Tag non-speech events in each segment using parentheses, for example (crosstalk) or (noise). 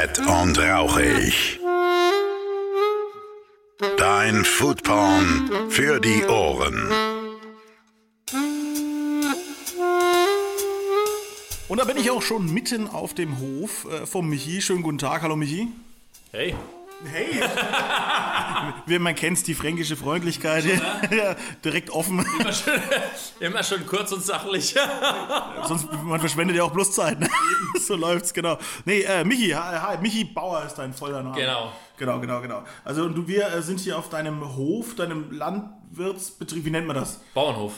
fett und rauchig. Dein Foodporn für die Ohren. Und da bin ich auch schon mitten auf dem Hof äh, vom Michi. Schönen guten Tag, hallo Michi. Hey, Hey! (laughs) Wie man kennt, die fränkische Freundlichkeit. (laughs) Ja, direkt offen. immer schön, immer schön kurz und sachlich. (laughs) Sonst man verschwendet ja auch bloß Zeit. Ne? so läuft's, genau. Nee, äh, Michi, hi, hi, Michi Bauer ist dein voller Name. Genau. Genau, genau, genau. Also und du, wir äh, sind hier auf deinem Hof, deinem Landwirtsbetrieb, wie nennt man das? Bauernhof.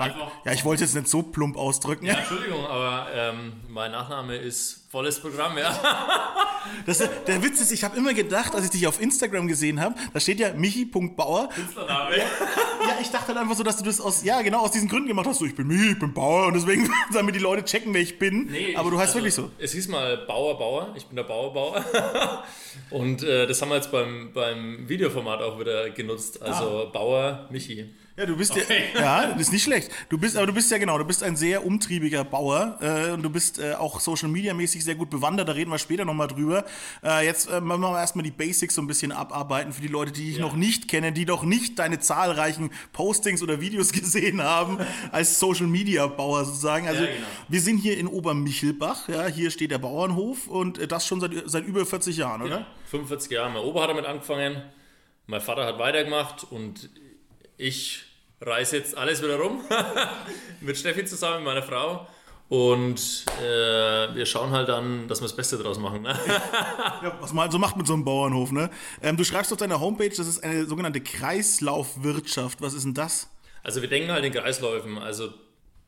Einfach. Ja, ich wollte es nicht so plump ausdrücken. Ja, Entschuldigung, aber ähm, mein Nachname ist volles Programm, ja. (laughs) Das, der Witz ist, ich habe immer gedacht, als ich dich auf Instagram gesehen habe, da steht ja michi.bauer. Künstlername. Ja, ich dachte dann einfach so, dass du das aus, ja, genau aus diesen Gründen gemacht hast. So, ich bin Michi, ich bin Bauer und deswegen, (laughs) damit die Leute checken, wer ich bin. Nee, Aber du heißt also, wirklich so. Es hieß mal Bauer Bauer, ich bin der Bauer Bauer. (laughs) Und äh, das haben wir jetzt beim, beim Videoformat auch wieder genutzt. Also Ah. Bauer Michi. Ja, du bist Okay. ja, (laughs) ja, das ist nicht schlecht. Du bist, aber du bist ja genau, du bist ein sehr umtriebiger Bauer äh, und du bist äh, auch Social Media mäßig sehr gut bewandert. Da reden wir später nochmal drüber. Äh, jetzt äh, machen wir erstmal die Basics so ein bisschen abarbeiten für die Leute, die dich noch nicht kennen, die noch nicht deine zahlreichen Postings oder Videos (laughs) gesehen haben als Social Media Bauer sozusagen. Also Ja, genau. wir sind hier in Obermichelbach. Ja, hier steht der Bauernhof und äh, das schon seit, seit über 40 Jahren, oder? 45 Jahre. Mein Opa hat damit angefangen, mein Vater hat weitergemacht und ich reise jetzt alles wieder rum (laughs) mit Steffi zusammen, meiner Frau. Und äh, wir schauen halt dann, dass wir das Beste draus machen. Ne? (laughs) Ja, was man halt so macht mit so einem Bauernhof, ne? Ähm, du schreibst auf deiner Homepage, das ist eine sogenannte Kreislaufwirtschaft. Was ist denn das? Also wir denken halt in Kreisläufen, also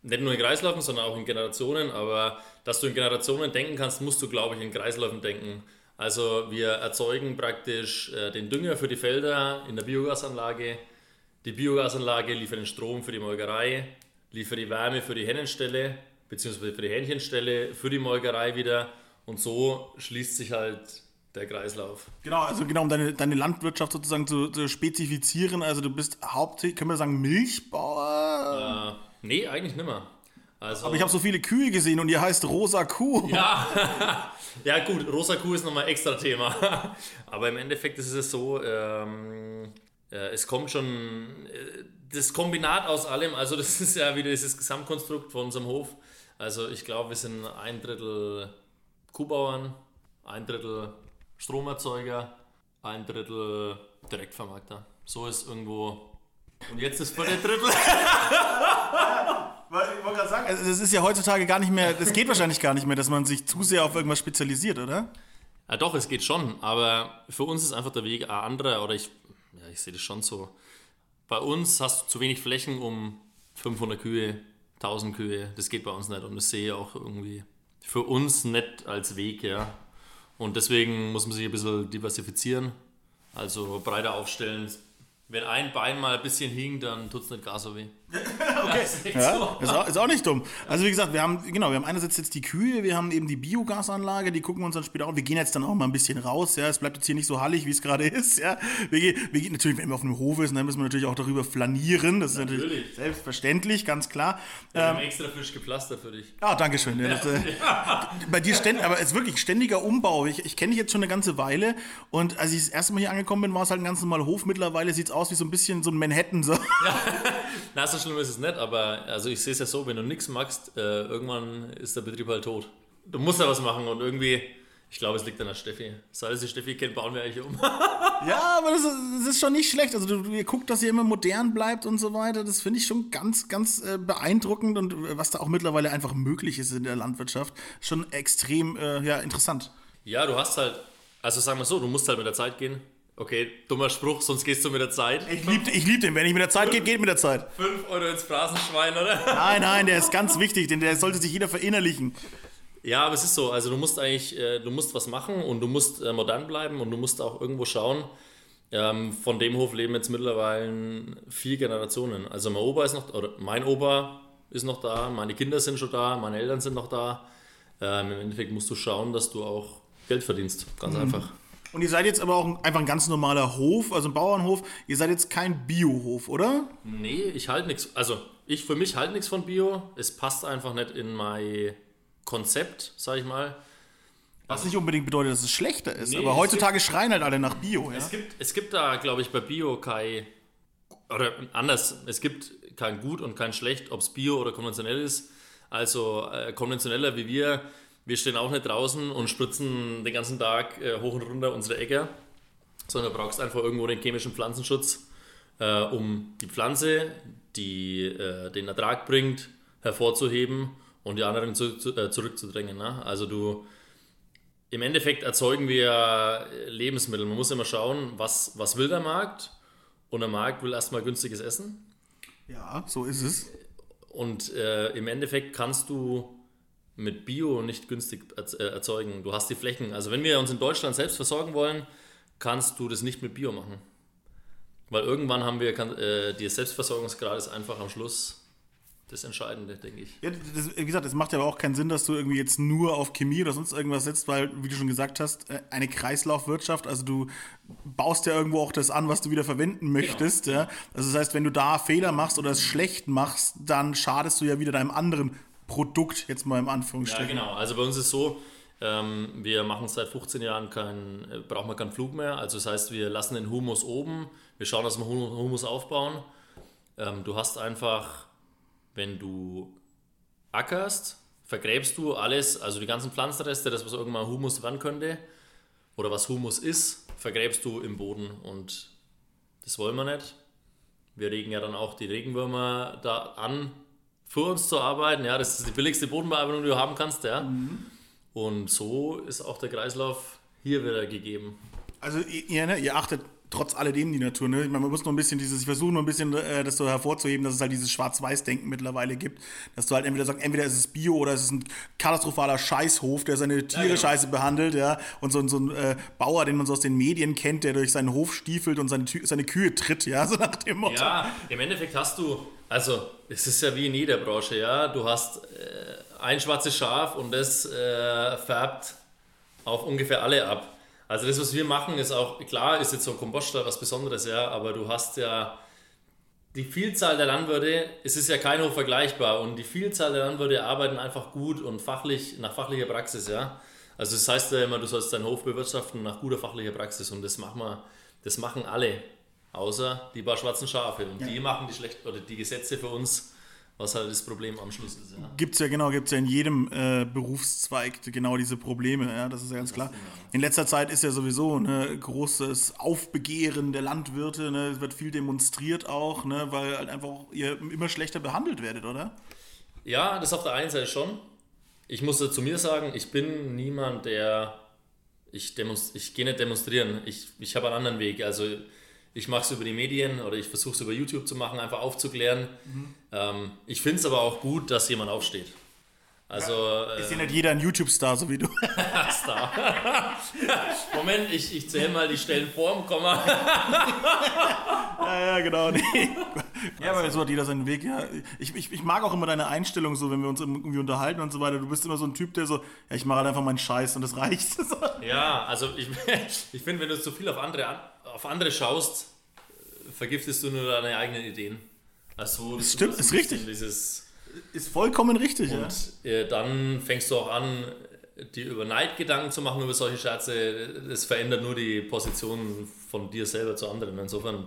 nicht nur in Kreisläufen, sondern auch in Generationen. Aber dass du in Generationen denken kannst, musst du, glaube ich, in Kreisläufen denken. Also wir erzeugen praktisch äh, den Dünger für die Felder in der Biogasanlage. Die Biogasanlage liefert den Strom für die Molkerei, liefert die Wärme für die Hennenstelle, beziehungsweise für die Hähnchenstelle, für die Molkerei wieder. Und so schließt sich halt der Kreislauf. Genau, also genau, um deine, deine Landwirtschaft sozusagen zu, zu spezifizieren. Also du bist hauptsächlich, können wir sagen, Milchbauer? Äh, nee, eigentlich nimmer. Also, Aber ich habe so viele Kühe gesehen und ihr heißt Rosa Kuh. (laughs) Ja, ja gut, rosa Kuh ist nochmal extra Thema. (laughs) Aber im Endeffekt ist es so, ähm, äh, es kommt schon äh, das Kombinat aus allem, also das ist ja wieder dieses Gesamtkonstrukt von unserem Hof. Also ich glaube, wir sind ein Drittel Kuhbauern, ein Drittel Stromerzeuger, ein Drittel Direktvermarkter. So ist irgendwo. Und jetzt ist vor der Drittel. (laughs) Ich wollte gerade sagen, also das ist ja heutzutage gar nicht mehr, das geht wahrscheinlich gar nicht mehr, dass man sich zu sehr auf irgendwas spezialisiert, oder? Ja, doch, es geht schon, aber für uns ist einfach der Weg ein anderer, oder ich, ja, ich sehe das schon so. Bei uns hast du zu wenig Flächen, um 500 Kühe, 1000 Kühe, das geht bei uns nicht und das sehe ich auch irgendwie für uns nicht als Weg, ja. Und deswegen muss man sich ein bisschen diversifizieren, also breiter aufstellen. Wenn ein Bein mal ein bisschen hinkt, dann tut es nicht gar so weh. (laughs) Okay. ist Ja, so. ist auch, ist auch nicht dumm. Also wie gesagt, wir haben, genau, wir haben einerseits jetzt die Kühe, wir haben eben die Biogasanlage, die gucken wir uns dann später an. Wir gehen jetzt dann auch mal ein bisschen raus, ja. Es bleibt jetzt hier nicht so hallig, wie es gerade (laughs) ist, ja. Wir gehen, wir gehen natürlich, wenn wir auf einem Hof sind, dann müssen wir natürlich auch darüber flanieren. Das ist natürlich, Natürlich. selbstverständlich, ganz klar. Wir Ähm, haben extra frisch gepflastert für dich. Ah, danke schön. Ja, das, äh, (laughs) Bei dir ständig, aber es ist wirklich ständiger Umbau. Ich, ich kenne dich jetzt schon eine ganze Weile und als ich das erste Mal hier angekommen bin, war es halt ein ganz normaler Hof. Mittlerweile sieht es aus wie so ein bisschen so ein Manhattan. So. (laughs) Na, so schlimm ist es nicht, aber also ich sehe es ja so, wenn du nichts magst, äh, irgendwann ist der Betrieb halt tot. Du musst ja was machen und irgendwie, ich glaube, es liegt an der Steffi. Seit es die Steffi kennt, bauen wir eigentlich um. (laughs) Ja, aber das ist, das ist schon nicht schlecht. Also du, ihr guckt, dass ihr immer modern bleibt und so weiter. Das finde ich schon ganz, ganz äh, beeindruckend und äh, was da auch mittlerweile einfach möglich ist in der Landwirtschaft, schon extrem äh, ja, interessant. ja, du hast halt, also sagen wir so, du musst halt mit der Zeit gehen. Okay, dummer Spruch, sonst gehst du mit der Zeit. Ich liebe ich lieb den. Wenn ich mit der Zeit geht, geht mit der Zeit. 5 Euro ins Phrasenschwein, oder? Nein, nein, der ist ganz wichtig, denn der sollte sich jeder verinnerlichen. Ja, aber es ist so, also du musst eigentlich, äh, du musst was machen und du musst äh, modern bleiben und du musst auch irgendwo schauen. Ähm, von dem Hof leben jetzt mittlerweile vier Generationen. Also mein Opa ist noch, oder mein Opa ist noch da, meine Kinder sind schon da, meine Eltern sind noch da. Ähm, Im Endeffekt musst du schauen, dass du auch Geld verdienst, ganz einfach. Und ihr seid jetzt aber auch ein- einfach ein ganz normaler Hof, also ein Bauernhof. Ihr seid jetzt kein Biohof, oder? Nee, ich halte nichts. Also, ich für mich halte nichts von Bio. Es passt einfach nicht in mein Konzept, sag ich mal. Was nicht unbedingt bedeutet, dass es schlechter ist. Nee, aber heutzutage schreien halt alle nach Bio. Ja? Es gibt, es gibt da, glaube ich, bei Bio kein, oder anders, es gibt kein Gut und kein Schlecht, ob es Bio oder konventionell ist. Also äh, konventioneller wie wir, wir stehen auch nicht draußen und spritzen den ganzen Tag äh, hoch und runter unsere Äcker, sondern du brauchst einfach irgendwo den chemischen Pflanzenschutz, äh, um die Pflanze, die äh, den Ertrag bringt, hervorzuheben und die anderen zu, zu, äh, zurückzudrängen. Ne? Also du, im Endeffekt erzeugen wir Lebensmittel. Man muss immer schauen, was, was will der Markt und der Markt will erstmal günstiges Essen. ja, so ist es. Und äh, im Endeffekt kannst du mit Bio nicht günstig äh, erzeugen. Du hast die Flächen. Also wenn wir uns in Deutschland selbst versorgen wollen, kannst du das nicht mit Bio machen. Weil irgendwann haben wir, kann, äh, die Selbstversorgungsgrad ist einfach am Schluss das Entscheidende, denke ich. Ja, das, wie gesagt, es macht ja aber auch keinen Sinn, dass du irgendwie jetzt nur auf Chemie oder sonst irgendwas setzt, weil, wie du schon gesagt hast, äh, eine Kreislaufwirtschaft, also du baust ja irgendwo auch das an, was du wieder verwenden möchtest. Ja? Also das heißt, wenn du da Fehler machst oder es schlecht machst, dann schadest du ja wieder deinem anderen Produkt, jetzt mal im Ja, Anführungsstrichen. genau. Also bei uns ist so, ähm, wir machen seit 15 Jahren kein, äh, brauchen wir keinen Flug mehr. Also das heißt, wir lassen den Humus oben, wir schauen, dass wir Hum- Humus aufbauen. Ähm, du hast einfach, wenn du ackerst, vergräbst du alles, also die ganzen Pflanzenreste, das was irgendwann Humus werden könnte oder was Humus ist, vergräbst du im Boden und das wollen wir nicht. Wir regen ja dann auch die Regenwürmer da an, für uns zu arbeiten. Ja, das ist die billigste Bodenbearbeitung, die du haben kannst. Ja. Und so ist auch der Kreislauf hier wieder gegeben. Also ihr, ne, ihr achtet trotz alledem die Natur. Ne? Ich meine, man muss nur ein bisschen dieses, ich versuche nur ein bisschen äh, das so hervorzuheben, dass es halt dieses Schwarz-Weiß-Denken mittlerweile gibt. Dass du halt entweder sagst, entweder ist es Bio oder es ist ein katastrophaler Scheißhof, der seine Tiere genau. scheiße behandelt, ja. Und so, ein- so ein äh, Bauer, den man so aus den Medien kennt, der durch seinen Hof stiefelt und seine, seine Kühe tritt, ja, (laughs) so nach dem Motto. Ja, im Endeffekt hast du, also es ist ja wie in jeder Branche, ja, du hast äh, ein schwarzes Schaf und das äh, färbt auf ungefähr alle ab. Also das, was wir machen, ist auch, klar, ist jetzt so ein Kompoststall was Besonderes, ja, aber du hast ja die Vielzahl der Landwirte, es ist ja kein Hof vergleichbar und die Vielzahl der Landwirte arbeiten einfach gut und fachlich, nach fachlicher Praxis, ja. Also das heißt ja immer, du sollst deinen Hof bewirtschaften nach guter fachlicher Praxis und das machen wir, das machen alle, außer die paar schwarzen Schafe und die machen die schlecht oder die Gesetze für uns, was halt das Problem am Schluss ist, ja. Gibt's ja genau, gibt's ja in jedem äh, Berufszweig genau diese Probleme, ja, das ist ja ganz klar. In letzter Zeit ist ja sowieso ne, großes Aufbegehren der Landwirte, ne, es wird viel demonstriert auch, ne, weil halt einfach ihr immer schlechter behandelt werdet, oder? Ja, das auf der einen Seite schon. Ich muss zu mir sagen, ich bin niemand, der. Ich, demonst ich gehe nicht demonstrieren. Ich, ich habe einen anderen Weg. Also ich mache es über die Medien oder ich versuche es über YouTube zu machen, einfach aufzuklären. Ähm, ich finde es aber auch gut, dass jemand aufsteht. Also. Ist ja nicht jeder ein YouTube-Star, so wie du. Äh, (laughs) Star. (laughs) Moment, ich, ich zähle mal die Stellen vor dem Komma. (laughs) ja, ja, genau. Nee. Ja, aber so hat jeder seinen Weg, ja. Ich, ich, ich mag auch immer deine Einstellung so, wenn wir uns irgendwie unterhalten und so weiter. Du bist immer so ein Typ, der so, ja, ich mache halt einfach meinen Scheiß und das reicht. Ja, also ich, ich finde, wenn du zu viel auf andere, an- auf andere schaust, vergiftest du nur deine eigenen Ideen. Also, das stimmt, ist richtig. Dieses, Ist vollkommen richtig, ja. und äh, dann fängst du auch an, dir über Neidgedanken zu machen über solche Scherze. Das verändert nur die Position von dir selber zu anderen. Insofern,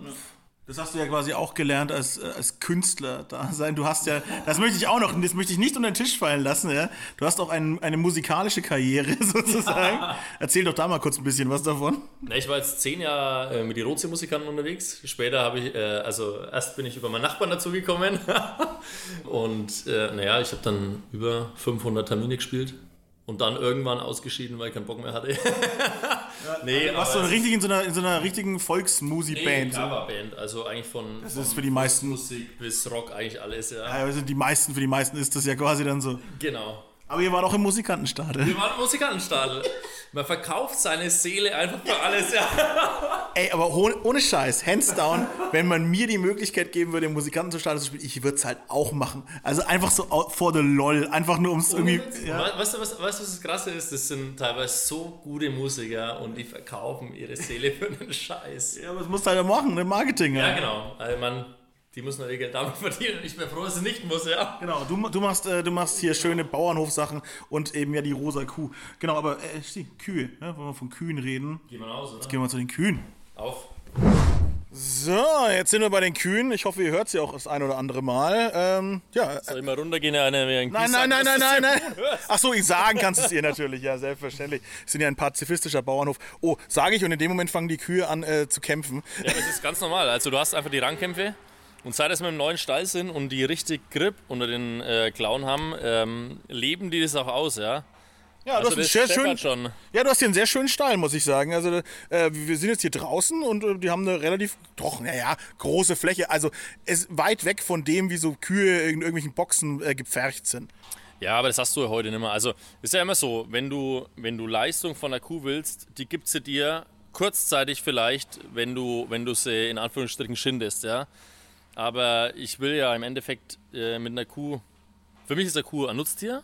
Das hast du ja quasi auch gelernt als, äh, als Künstler da sein. Du hast ja, das möchte ich auch noch, das möchte ich nicht unter den Tisch fallen lassen, ja. Du hast auch ein, eine musikalische Karriere (laughs) sozusagen. Erzähl doch da mal kurz ein bisschen was davon. Na, ich war jetzt zehn Jahre äh, mit den Rotsee-Musikanten unterwegs. Später habe ich, äh, also erst bin ich über meinen Nachbarn dazugekommen. (laughs) und naja, ich habe dann über 500 Termine gespielt. Und dann irgendwann ausgeschieden, weil ich keinen Bock mehr hatte. (laughs) nee, Du warst aber richtig in so einer, in so einer richtigen nee, Volksmusi-Band. so. Coverband. Also eigentlich von, Das von ist für die meisten, Musik bis Rock eigentlich alles, ja. ja, also die meisten, für die meisten ist das ja quasi dann so. Genau. Aber ihr wart auch im Musikantenstadel. Wir waren Musikantenstadel. Man verkauft seine Seele einfach für (laughs) alles, ja. Ey, aber ohne, Scheiß, hands down, wenn man mir die Möglichkeit geben würde, im Musikantenstadel zu spielen, ich würde es halt auch machen. Also einfach so for the lol, einfach nur ums irgendwie. Ja. We- Weißt du, was, weißt, was das Krasse ist? Das sind teilweise so gute Musiker und die verkaufen ihre Seele für einen Scheiß. ja, aber das musst du halt machen, ne? Marketing. Ja, Ja. genau. Also man, Die müssen ihr Geld damit (laughs) verdienen. Ich bin froh, dass sie nicht muss, ja. Genau, du, du, machst, äh, du machst hier schöne Bauernhofsachen und eben ja die rosa Kuh. Genau, aber äh, die Kühe, ne? wenn wir von Kühen reden, Gehen wir raus, oder? gehen wir zu den Kühen. Auf. So, jetzt sind wir bei den Kühen. Ich hoffe, ihr hört sie auch das ein oder andere Mal. Ähm, ja, Soll ich mal runtergehen, eine wie ein Nein, nein, nein, nein, nein, nein. Ach so, ich sagen kannst es ihr natürlich, ja, selbstverständlich. Wir sind ja ein pazifistischer Bauernhof. Oh, sage ich und in dem Moment fangen die Kühe an äh, zu kämpfen. Ja, das ist ganz normal. Also du hast einfach die Rangkämpfe und seit wir im neuen Stall sind und die richtig Grip unter den äh, Klauen haben, ähm, leben die das auch aus, ja. Ja, du Also hast einen sehr scheppert schon. ja, du hast hier einen sehr schönen Stall, muss ich sagen. Also äh, wir sind jetzt hier draußen und äh, die haben eine relativ, doch, naja, große Fläche. Also es weit weg von dem, wie so Kühe in irgendwelchen Boxen äh, gepfercht sind. Ja, aber das hast du ja heute nicht mehr. Also ist ja immer so, wenn du, wenn du Leistung von der Kuh willst, die gibt sie dir kurzzeitig vielleicht, wenn du, wenn du sie in Anführungsstrichen schindest, ja. Aber ich will ja im Endeffekt äh, mit einer Kuh, für mich ist der Kuh ein Nutztier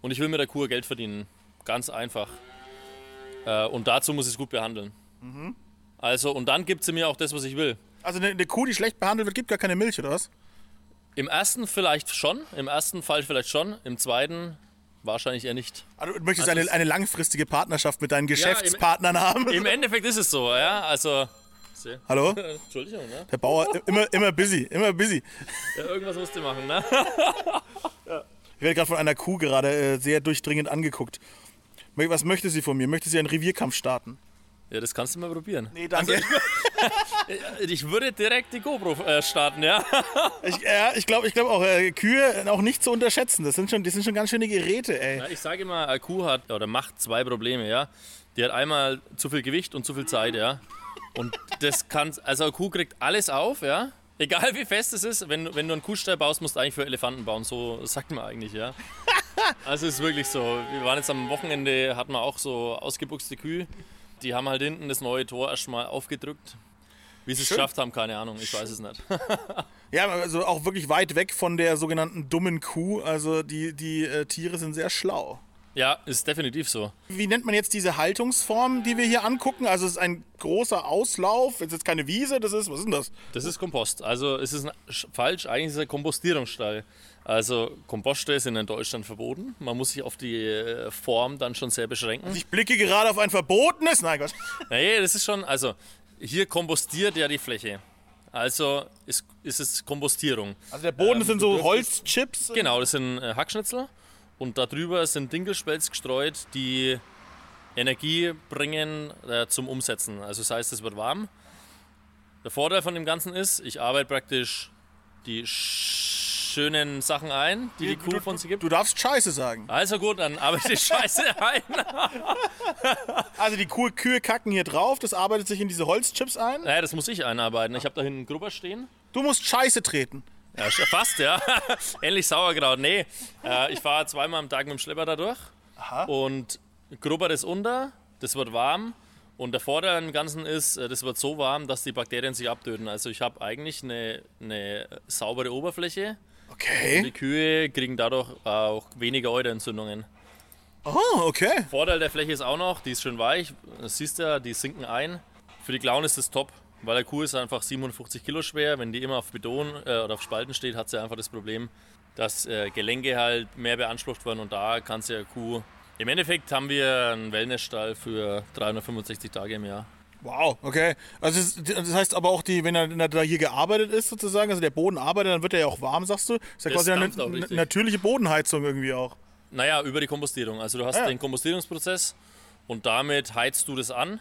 und ich will mit der Kuh Geld verdienen. Ganz einfach. Äh, und dazu muss ich es gut behandeln. Also, und dann gibt sie mir auch das, was ich will. Also eine, eine Kuh, die schlecht behandelt wird, gibt gar keine Milch, oder was? Im ersten vielleicht schon, im ersten Fall vielleicht schon, im zweiten wahrscheinlich eher nicht. Also du möchtest Also eine, eine langfristige Partnerschaft mit deinen Geschäftspartnern haben. Im Endeffekt ist es so, ja. Also. (laughs) Hallo? (laughs) Entschuldigung, ne? Der Bauer, immer, immer busy, immer busy. (laughs) Ja, irgendwas musst du machen, ne? Ich werde gerade von einer Kuh gerade äh, sehr durchdringend angeguckt. Was möchte sie von mir? Möchte sie einen Revierkampf starten? Ja, das kannst du mal probieren. Nee, danke. (laughs) Ich würde direkt die GoPro äh, starten, ja. (laughs) ich ja, ich glaube ich glaub auch, äh, Kühe auch nicht zu unterschätzen. Das sind schon, das sind schon ganz schöne Geräte, ey. ja ich sage immer, eine Kuh hat oder macht zwei Probleme, ja. Die hat einmal zu viel Gewicht und zu viel Zeit, ja. Und das kann, also eine Kuh kriegt alles auf, ja. Egal wie fest es ist, wenn, wenn du einen Kuhstall baust, musst du eigentlich für Elefanten bauen. So sagt man eigentlich, ja. (laughs) Also es ist wirklich so. Wir waren jetzt am Wochenende, hatten wir auch so ausgebuchste Kühe. Die haben halt hinten das neue Tor erstmal aufgedrückt. Wie sie es geschafft haben, keine Ahnung, ich weiß es nicht. (laughs) Ja, also auch wirklich weit weg von der sogenannten dummen Kuh. Also die, die äh, Tiere sind sehr schlau. Ja, ist definitiv so. Wie nennt man jetzt diese Haltungsform, die wir hier angucken? Also es ist ein großer Auslauf. Es ist jetzt keine Wiese, das ist, was ist denn das? Das ist Kompost. Also es ist ein, sch- falsch, eigentlich ist es ein Kompostierungsstall. Also Kompoststelle sind in Deutschland verboten. Man muss sich auf die äh, Form dann schon sehr beschränken. Ich blicke gerade auf ein verbotenes. Nein, Gott. Nee, das ist schon, also hier kompostiert ja die Fläche. Also ist, ist es Kompostierung. Also der Boden Ähm, sind so Holzchips. Genau, das sind äh, Hackschnitzel und darüber sind Dinkelspelz gestreut, die Energie bringen äh, zum Umsetzen. Also das heißt, es wird warm. Der Vorteil von dem Ganzen ist, ich arbeite praktisch die schönen Sachen ein, die die Kuh von sich gibt. Du darfst Scheiße sagen. Also gut, dann arbeite ich Scheiße (laughs) ein. Also die Kuh, Kühe kacken hier drauf, das arbeitet sich in diese Holzchips ein. Naja, das muss ich einarbeiten. Ich habe da hinten einen Grubber stehen. Du musst Scheiße treten. Ja, fast, ja. (laughs) Ähnlich Sauerkraut. Nee, äh, ich fahre zweimal am Tag mit dem Schlepper da durch. Und grubber das unter, das wird warm. Und der Vorteil am Ganzen ist, äh, das wird so warm, dass die Bakterien sich abtöten. Also ich habe eigentlich eine, eine saubere Oberfläche. Die Okay. Kühe kriegen dadurch auch weniger Euterentzündungen. Oh, okay. Vorteil der Fläche ist auch noch, die ist schön weich. Das siehst du ja, die sinken ein. Für die Klauen ist das top, weil der Kuh ist einfach 57 Kilo schwer. Wenn die immer auf Beton äh, oder auf Spalten steht, hat sie einfach das Problem, dass äh, Gelenke halt mehr beansprucht werden und da kann sie ja Kuh. Im Endeffekt haben wir einen Wellnessstall für 365 Tage im Jahr. Wow, okay. Also das, das heißt aber auch, die, wenn er, da hier gearbeitet ist sozusagen, also der Boden arbeitet, dann wird er ja auch warm, sagst du? Ist ja Das quasi eine, eine natürliche Bodenheizung irgendwie auch. Naja, über die Kompostierung. Also du hast Ah, ja. den Kompostierungsprozess und damit heizt du das an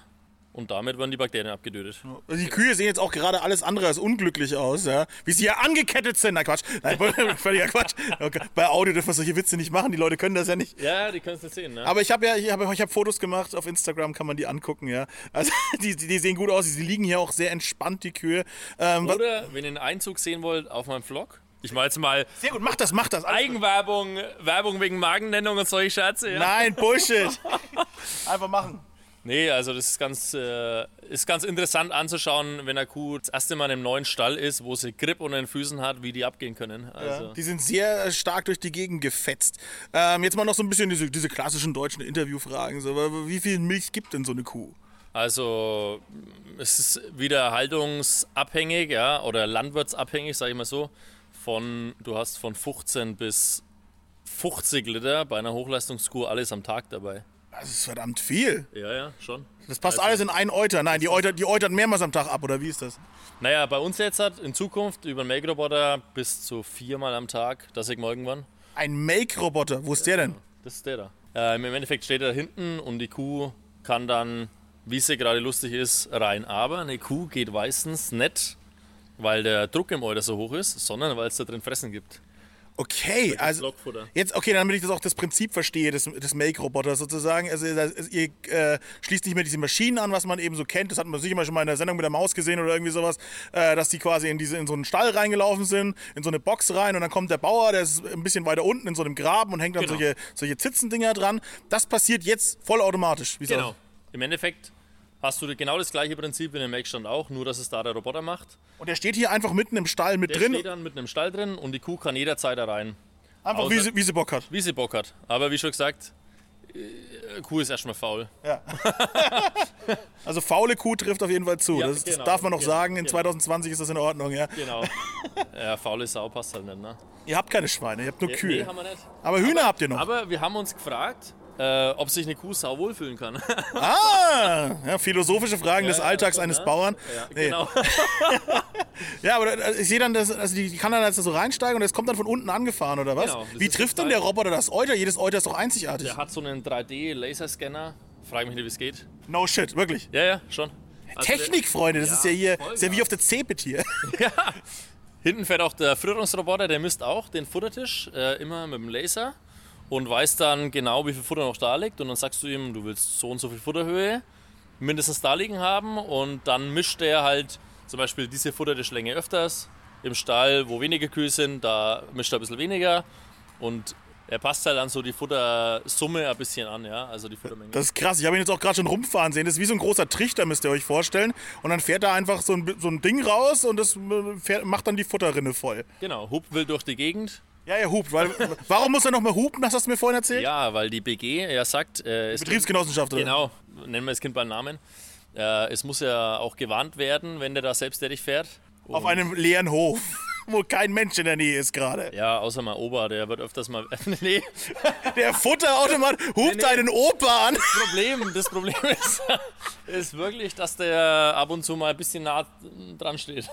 und damit werden die Bakterien abgetötet. Also die Kühe sehen jetzt auch gerade alles andere als unglücklich aus, ja. Wie sie ja angekettet sind. Nein, Quatsch. Nein, (laughs) völliger Quatsch. Okay. Bei Audio dürfen wir solche Witze nicht machen, die Leute können das ja nicht. Ja, die können es nicht sehen, ne? Aber ich habe ja, ich habe ich hab Fotos gemacht, auf Instagram kann man die angucken, ja. Also (laughs) die, die die sehen gut aus, die liegen hier auch sehr entspannt, die Kühe. Ähm, Oder wenn ihr einen Einzug sehen wollt auf meinem Vlog. Ich mache jetzt mal sehr gut, mach das, mach das. Eigenwerbung, Werbung wegen Magennennung und solche Scherze. Ja? Nein, Bullshit. (laughs) Einfach machen. Nee, also das ist ganz, äh, ist ganz interessant anzuschauen, wenn eine Kuh das erste Mal in einem neuen Stall ist, wo sie Grip unter den Füßen hat, wie die abgehen können. Also, Die sind sehr äh, stark durch die Gegend gefetzt. Ähm, jetzt mal noch so ein bisschen diese, diese klassischen deutschen Interviewfragen. So, wie viel Milch gibt denn so eine Kuh? Also es ist wieder haltungsabhängig, ja, oder landwirtsabhängig, sage ich mal so. Von, du hast von 15 bis 50 Liter bei einer Hochleistungskuh alles am Tag dabei. Das ist verdammt viel. Ja, ja, schon. Das passt Also- alles in einen Euter. Nein, die Euter, die Eutert mehrmals am Tag ab, oder wie ist das? Naja, bei uns jetzt hat in Zukunft über den Make-Roboter bis zu viermal am Tag, das ich mal irgendwann. Ein Make-Roboter. Wo ist der denn? Das ist der da. Äh, Im Endeffekt steht er da hinten und die Kuh kann dann, wie sie gerade lustig ist, rein. Aber eine Kuh geht meistens nicht, weil der Druck im Euter so hoch ist, sondern weil es da drin Fressen gibt. Okay, also. Jetzt, okay, damit ich das auch das Prinzip verstehe, des, des Make-Roboters sozusagen. Also, ihr äh, schließt nicht mehr diese Maschinen an, was man eben so kennt. Das hat man sicher mal schon mal in der Sendung mit der Maus gesehen oder irgendwie sowas, äh, dass die quasi in, diese, in so einen Stall reingelaufen sind, in so eine Box rein und dann kommt der Bauer, der ist ein bisschen weiter unten in so einem Graben und hängt dann Genau. solche, solche Zitzendinger dran. Das passiert jetzt vollautomatisch. Genau. aus- Im Endeffekt hast du genau das gleiche Prinzip wie in dem Make-Stand auch, nur dass es da der Roboter macht. Und der steht hier einfach mitten im Stall mit Der drin, steht dann mit einem Stall drin und die Kuh kann jederzeit da rein, einfach wie außer- sie, wie sie Bock hat. wie sie Bock hat. Aber wie schon gesagt, äh, Kuh ist erstmal faul. (laughs) Also faule Kuh trifft auf jeden Fall zu. Ja, das, das genau, darf man noch genau, sagen. In genau. 2020 ist das in Ordnung, ja. Genau. (laughs) ja, faule Sau passt halt nicht, ne? Ihr habt keine Schweine, ihr habt nur Nee, Kühe. haben wir nicht. Aber Hühner habt ihr noch. Aber wir haben uns gefragt, äh, ob sich eine Kuh sau wohlfühlen kann. (laughs) Ah, ja, philosophische Fragen des ja, Alltags schon, eines ne? Bauern. ja, Nee. genau. (laughs) Ja, aber ich sehe dann, dass, also die, kann dann so reinsteigen und das kommt dann von unten angefahren, oder was? Genau, Wie trifft denn der. Roboter das Euter? Jedes Euter ist doch einzigartig. Der hat so einen 3D-Laserscanner. Frage mich nicht, wie es geht. No shit, wirklich. Ja, ja, schon. Also Technik, Freunde, das Ja, ist ja hier, ist ja wie auf der Cepit hier. (laughs) Der, hinten fährt auch der Fütterungsroboter, der misst auch den Futtertisch äh, immer mit dem Laser und weiß dann genau, wie viel Futter noch da liegt. Und dann sagst du ihm, du willst so und so viel Futterhöhe mindestens da liegen haben. Und dann mischt er halt zum Beispiel diese Futtertischlänge öfters. Im Stall, wo wenige Kühe sind, da mischt er ein bisschen weniger. Und er passt halt dann so die Futtersumme ein bisschen an, ja, also die Futtermenge. Das ist krass. Ich habe ihn jetzt auch gerade schon rumfahren sehen. Das ist wie so ein großer Trichter, müsst ihr euch vorstellen. Und dann fährt da einfach so ein, so ein Ding raus und das äh, fährt, macht dann die Futterrinne voll. Genau, Hub will durch die Gegend. Ja, er hupt. Weil, warum muss er noch mal hupen? Das hast du mir vorhin erzählt? Ja, weil die BG ja sagt, äh, Betriebsgenossenschaft, oder? Genau, nennen wir das Kind beim Namen. Äh, es muss ja auch gewarnt werden, wenn der da selbsttätig fährt. Auf einem leeren Hof, (laughs) wo kein Mensch in der Nähe ist gerade. Ja, außer mein Opa, der wird öfters mal. (laughs) nee, (laughs) Der Futterautomat hupt nee. deinen Opa an. Problem, das Problem ist, ist wirklich, dass der ab und zu mal ein bisschen nah dran steht.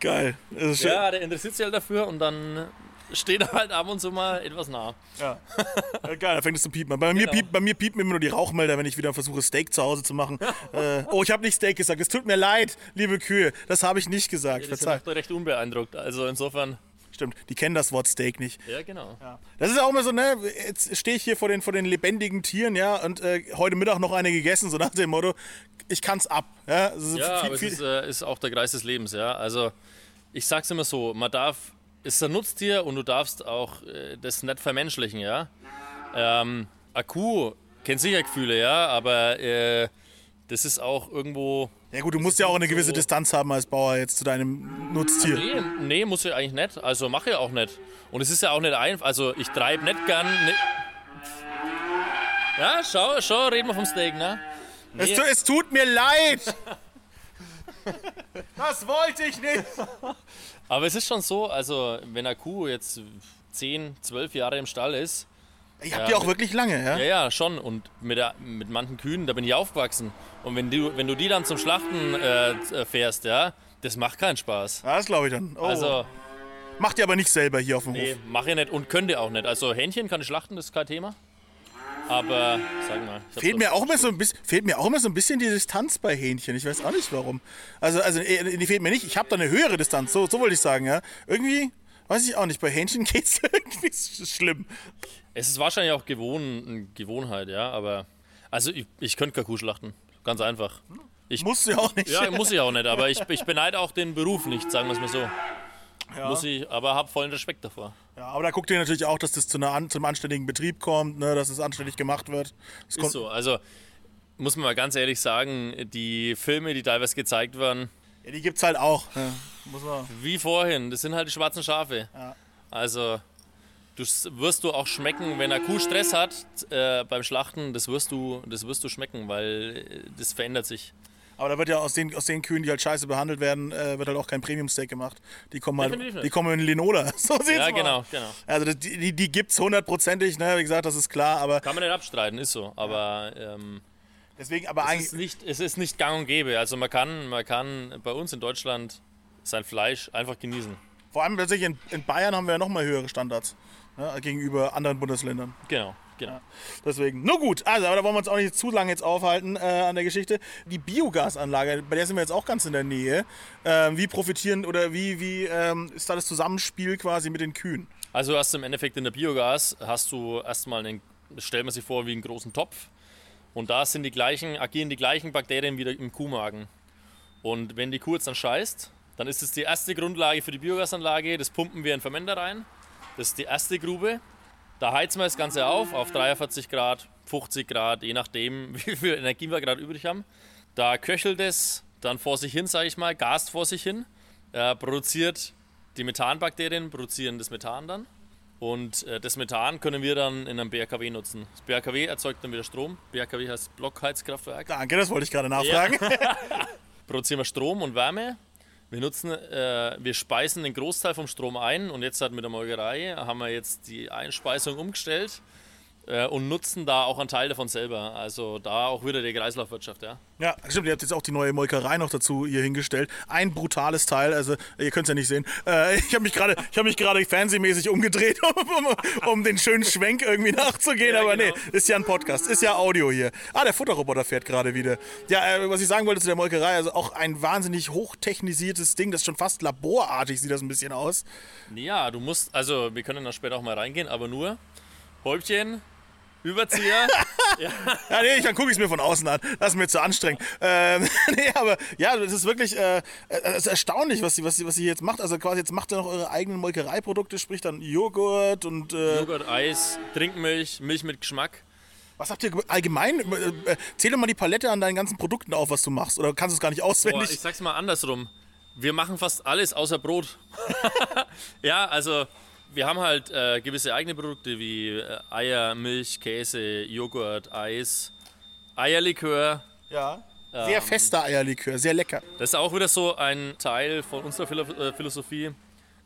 Geil. Das ist schön. ja, der interessiert sich halt dafür und dann steht halt ab und zu mal etwas nah. Ja. Ja, Geil, da fängt es zu piepen. an. Bei mir, Genau. piept, bei mir piepen immer nur die Rauchmelder, wenn ich wieder versuche, Steak zu Hause zu machen. (laughs) äh, oh, ich habe nicht Steak gesagt. Es tut mir leid, liebe Kühe. Das habe ich nicht gesagt. Die sind Verzeih. noch recht unbeeindruckt. Also insofern, Stimmt, die kennen das Wort Steak nicht. ja, genau. Das ist auch immer so, ne? Jetzt stehe ich hier vor den, vor den lebendigen Tieren, ja, und äh, heute Mittag noch eine gegessen, so nach dem Motto, ich kann's ab. Ja, also Ja, viel- aber es ist, äh, ist auch der Kreis des Lebens, ja. Also ich sag's immer so, man darf, ist ein Nutztier und du darfst auch äh, das nicht vermenschlichen, ja. Ähm, Kuh kennt sicher Gefühle, ja, aber äh, das ist auch irgendwo. ja gut, du musst ja auch eine gewisse so- Distanz haben als Bauer jetzt zu deinem Nutztier. Nee, nee, muss ich eigentlich nicht. Also mache ich auch nicht. Und es ist ja auch nicht einfach. Also ich treibe nicht gern. Ne ja, schau, schau, reden wir vom Steak, ne? Es, tu, es tut mir leid! (laughs) das wollte ich nicht! (laughs) Aber es ist schon so, also wenn eine Kuh jetzt 10, 12 Jahre im Stall ist, Ich hab die auch wirklich lange, ja? Ja, ja, schon. Und mit, der, mit manchen Kühen, da bin ich aufgewachsen. Und wenn du, wenn du die dann zum Schlachten äh, fährst, ja, das macht keinen Spaß. Ja, das glaube ich dann. Oh. Also, Macht ihr aber nicht selber hier auf dem nee, Hof. mache ich nicht und könnte auch nicht. Also, Hähnchen kann ich schlachten, das ist kein Thema. Aber, sag mal. Fehlt mir, auch immer so ein bisschen, fehlt mir auch immer so ein bisschen die Distanz bei Hähnchen. Ich weiß auch nicht warum. Also, also äh, die fehlt mir nicht. Ich habe da eine höhere Distanz, so, so wollte ich sagen, ja. Irgendwie, weiß ich auch nicht, bei Hähnchen (laughs) geht's irgendwie sch- schlimm. Es ist wahrscheinlich auch Gewohn, Gewohnheit, ja, aber. Also, ich, ich könnte Kuh schlachten. Ganz einfach. Ich, Musst du ja auch nicht. ja, muss ich auch nicht, aber (laughs) ich, ich beneide auch den Beruf nicht, sagen wir es mal so. Ja. Muss ich, aber habe vollen Respekt davor. Ja, aber da guckt ihr natürlich auch, dass das zu, einer, zu einem anständigen Betrieb kommt, ne, dass es anständig gemacht wird. Das Ist so. Also muss man mal ganz ehrlich sagen, die Filme, die teilweise gezeigt werden, Ja, die gibt's halt auch. Ne. Muss man. wie vorhin, das sind halt die schwarzen Schafe. Ja. Also Das wirst du auch schmecken, wenn eine Kuh Stress hat äh, beim Schlachten, das wirst, du, das wirst du schmecken, weil äh, das verändert sich. Aber da wird ja aus den, aus den Kühen, die halt scheiße behandelt werden, äh, wird halt auch kein Premium-Steak gemacht. Die kommen halt, Definitiv die kommen in Linola. (laughs) So sieht's Ja, mal. genau, genau. Also das- die, die, gibt's hundertprozentig, ne? Wie gesagt, das ist klar, aber Kann man nicht abstreiten, ist so. Aber ähm, deswegen, aber es, eigentlich. ist nicht, es ist nicht gang und gäbe. Also man kann, man kann bei uns in Deutschland sein Fleisch einfach genießen. Vor allem tatsächlich in, in Bayern haben wir ja nochmal höhere Standards ne, gegenüber anderen Bundesländern. Genau, genau. Deswegen, nur gut, also, aber da wollen wir uns auch nicht zu lange jetzt aufhalten äh, an der Geschichte. Die Biogasanlage, bei der sind wir jetzt auch ganz in der Nähe. Ähm, wie profitieren oder wie, wie ähm, ist da das Zusammenspiel quasi mit den Kühen? Also hast du im Endeffekt in der Biogas, hast du erstmal einen, stellt man sich vor wie einen großen Topf. Und da sind die gleichen, agieren die gleichen Bakterien wieder im Kuhmagen. Und wenn die Kuh jetzt dann scheißt, dann ist es die erste Grundlage für die Biogasanlage. Das pumpen wir in den Fermenter rein. Das ist die erste Grube. Da heizen wir das Ganze auf, auf 43 Grad, 50 Grad, je nachdem, (laughs) wie viel Energie wir gerade übrig haben. Da köchelt es dann vor sich hin, sage ich mal, gast vor sich hin, äh, produziert die Methanbakterien, produzieren das Methan dann. Und äh, das Methan können wir dann in einem BRKW nutzen. Das BRKW erzeugt dann wieder Strom. BRKW heißt Blockheizkraftwerk. Danke, das wollte ich gerade nachfragen. (laughs) produzieren wir Strom und Wärme. Wir nutzen, äh, wir speisen den Großteil vom Strom ein und jetzt halt mit der Molkerei haben wir jetzt die Einspeisung umgestellt äh, und nutzen da auch einen Teil davon selber. Also da auch wieder die Kreislaufwirtschaft, ja. Ja, stimmt, ihr habt jetzt auch die neue Molkerei noch dazu hier hingestellt. Ein brutales Teil, also ihr könnt es ja nicht sehen. Äh, ich habe mich gerade hab mich gerade fernsehmäßig umgedreht, (laughs) um, um, um den schönen Schwenk irgendwie (laughs) nachzugehen, Ja, aber genau. nee, ist ja ein Podcast, ist ja Audio hier. Ah, der Futterroboter fährt gerade wieder. Ja, äh, was ich sagen wollte zu der Molkerei, also auch ein wahnsinnig hochtechnisiertes Ding, das ist schon fast laborartig sieht das ein bisschen aus. Ja, du musst, also wir können dann später auch mal reingehen, aber nur Häubchen, Überzieher. (laughs) Ja, nee, dann gucke ich es mir von außen an. Das ist mir zu anstrengend. Ähm, (laughs) nee, aber ja, das ist wirklich äh, es ist erstaunlich, was sie, was, sie, was sie jetzt macht. Also quasi jetzt macht ihr noch eure eigenen Molkereiprodukte, sprich dann Joghurt und äh, Joghurt, Eis, Trinkmilch, Milch mit Geschmack. was habt ihr ge- allgemein? Äh, äh, zähl doch mal die Palette an deinen ganzen Produkten auf, was du machst. Oder kannst du es gar nicht Boah, auswendig? ich sag's mal andersrum. Wir machen fast alles außer Brot. (laughs) ja, also wir haben halt äh, gewisse eigene Produkte wie äh, Eier, Milch, Käse, Joghurt, Eis, Eierlikör. ja. Sehr fester Eierlikör, sehr lecker. Das ist auch wieder so ein Teil von unserer Philo äh, Philosophie.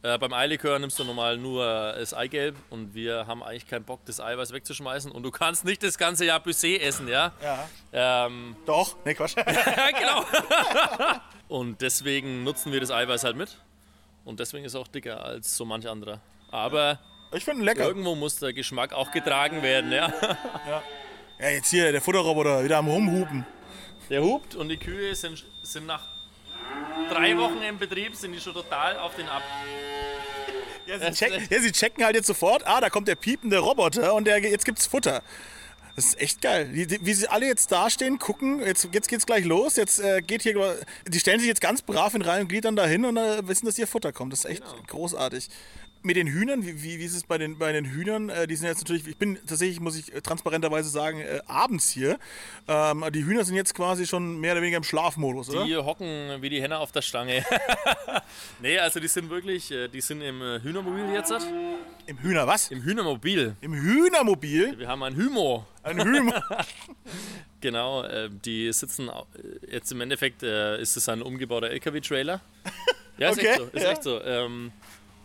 Äh, beim Eilikör nimmst du normal nur das Eigelb und wir haben eigentlich keinen Bock, das Eiweiß wegzuschmeißen. Und du kannst nicht das ganze Jahr Baiser essen, ja? Ja. Ähm, Doch, ne Quatsch. Ja, (laughs) (laughs) genau. und deswegen nutzen wir das Eiweiß halt mit. Und deswegen ist es auch dicker als so manch anderer. Aber Ich finde lecker. irgendwo muss der Geschmack auch getragen werden, (laughs) ja. Ja, jetzt hier, der Futterroboter, wieder am Rumhupen. Der hupt und die Kühe sind, sind nach drei Wochen im Betrieb, sind die schon total auf den Ab. Ja, sie, (laughs) checken, ja, sie checken halt jetzt sofort, ah, da kommt der piepende Roboter und der, jetzt gibt's Futter. Das ist echt geil. Wie sie alle jetzt dastehen, gucken, jetzt, jetzt geht's gleich los, jetzt äh, geht hier, die stellen sich jetzt ganz brav in Reihe und Glied dann dahin und äh, wissen, dass ihr Futter kommt. Das ist echt großartig. Mit den Hühnern, wie, wie, ist es bei den, bei den Hühnern? Äh, die sind jetzt natürlich, ich bin tatsächlich, muss ich äh, transparenterweise sagen, äh, abends hier. Ähm, die Hühner sind jetzt quasi schon mehr oder weniger im Schlafmodus, oder? Die hocken wie die Henne auf der Stange. (laughs) nee, also die sind wirklich, äh, die sind im äh, Hühnermobil jetzt. Im Hühner, was? Im Hühnermobil. Im Hühnermobil? Wir haben ein Hymo. Ein Hühner. Genau, äh, die sitzen jetzt im Endeffekt ist es ein umgebauter LKW-Trailer. Ja, ist Okay, echt so. Ist ja. echt so. Ähm,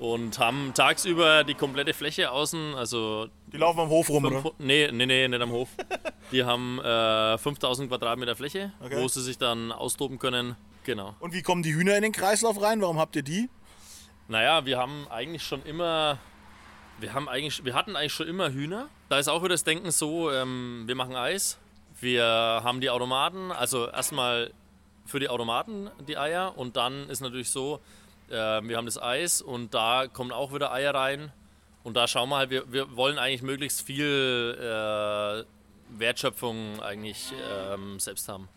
und haben tagsüber die komplette Fläche außen, also Die laufen am Hof rum, fünf, oder? nee, nee, nee, nicht am Hof. Die haben äh, 5000 Quadratmeter Fläche, Okay. wo sie sich dann austoben können. Genau. Und wie kommen die Hühner in den Kreislauf rein? Warum habt ihr die? Naja, wir haben eigentlich schon immer, wir haben eigentlich, wir hatten eigentlich schon immer Hühner. Da ist auch wieder das Denken so, ähm, wir machen Eis, wir haben die Automaten, also erstmal für die Automaten die Eier und dann ist natürlich so, wir haben das Eis und da kommen auch wieder Eier rein und da schauen wir halt, wir, wir wollen eigentlich möglichst viel äh, Wertschöpfung eigentlich ähm, selbst haben.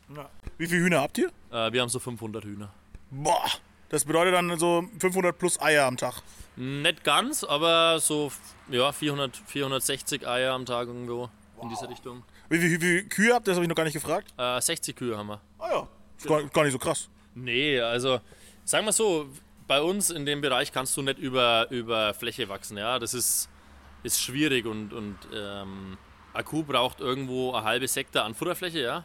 Wie viele Hühner habt ihr? Äh, wir haben so 500 Hühner. Boah, das bedeutet dann so 500 plus Eier am Tag. Nicht ganz, aber so ja, 400, 460 Eier am Tag irgendwo in diese Richtung. Wie viele Kühe habt ihr? Das habe ich noch gar nicht gefragt. Äh, 60 Kühe haben wir. Ah ja, ist gar, gar nicht so krass. Nee, also sagen wir so, bei uns in dem Bereich kannst du nicht über, über Fläche wachsen. Ja, das ist ist schwierig und, und ähm, Akku braucht irgendwo eine halbe Sektor an Futterfläche, ja.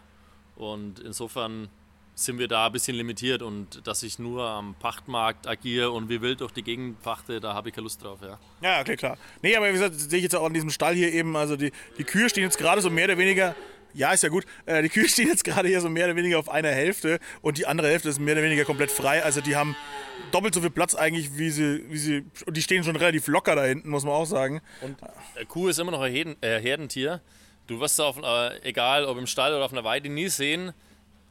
Und insofern sind wir da ein bisschen limitiert und dass ich nur am Pachtmarkt agiere und wie wild durch die Gegend pachte, da habe ich keine Lust drauf, ja. Ja, okay, klar. Nee, aber wie gesagt, sehe ich jetzt auch an diesem Stall hier eben, also die, die Kühe stehen jetzt gerade so mehr oder weniger ja, ist ja gut. Äh, die Kühe (laughs) stehen jetzt gerade hier so mehr oder weniger auf einer Hälfte und die andere Hälfte ist mehr oder weniger komplett frei. Also die haben doppelt so viel Platz eigentlich, wie sie, wie sie. Und die stehen schon relativ locker da hinten, muss man auch sagen. Und äh, Kuh ist immer noch ein Herden, äh, Herdentier. Du wirst auf, äh, egal ob im Stall oder auf einer Weide, nie sehen.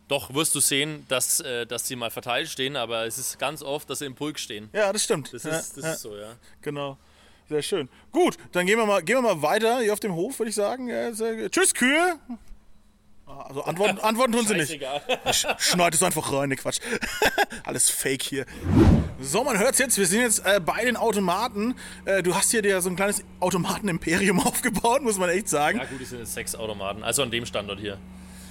Doch wirst du sehen, dass, äh, dass sie mal verteilt stehen, aber es ist ganz oft, dass sie im Pulk stehen. Ja, das stimmt. Das, ja, ist, das ja. ist so, ja. Genau. Sehr schön. Gut, dann gehen wir mal, gehen wir mal weiter hier auf dem Hof, würde ich sagen. Ja, sehr, tschüss, Kühe. Also antworten, antworten tun sie nicht. Sch- Schneid es einfach rein, ne Quatsch. (laughs) Alles fake hier. So, man hört's jetzt. Wir sind jetzt äh, bei den Automaten. Äh, du hast hier dir so ein kleines Automaten-Imperium (laughs) aufgebaut, muss man echt sagen. Ja, gut, es sind jetzt sechs Automaten. Also an dem Standort hier.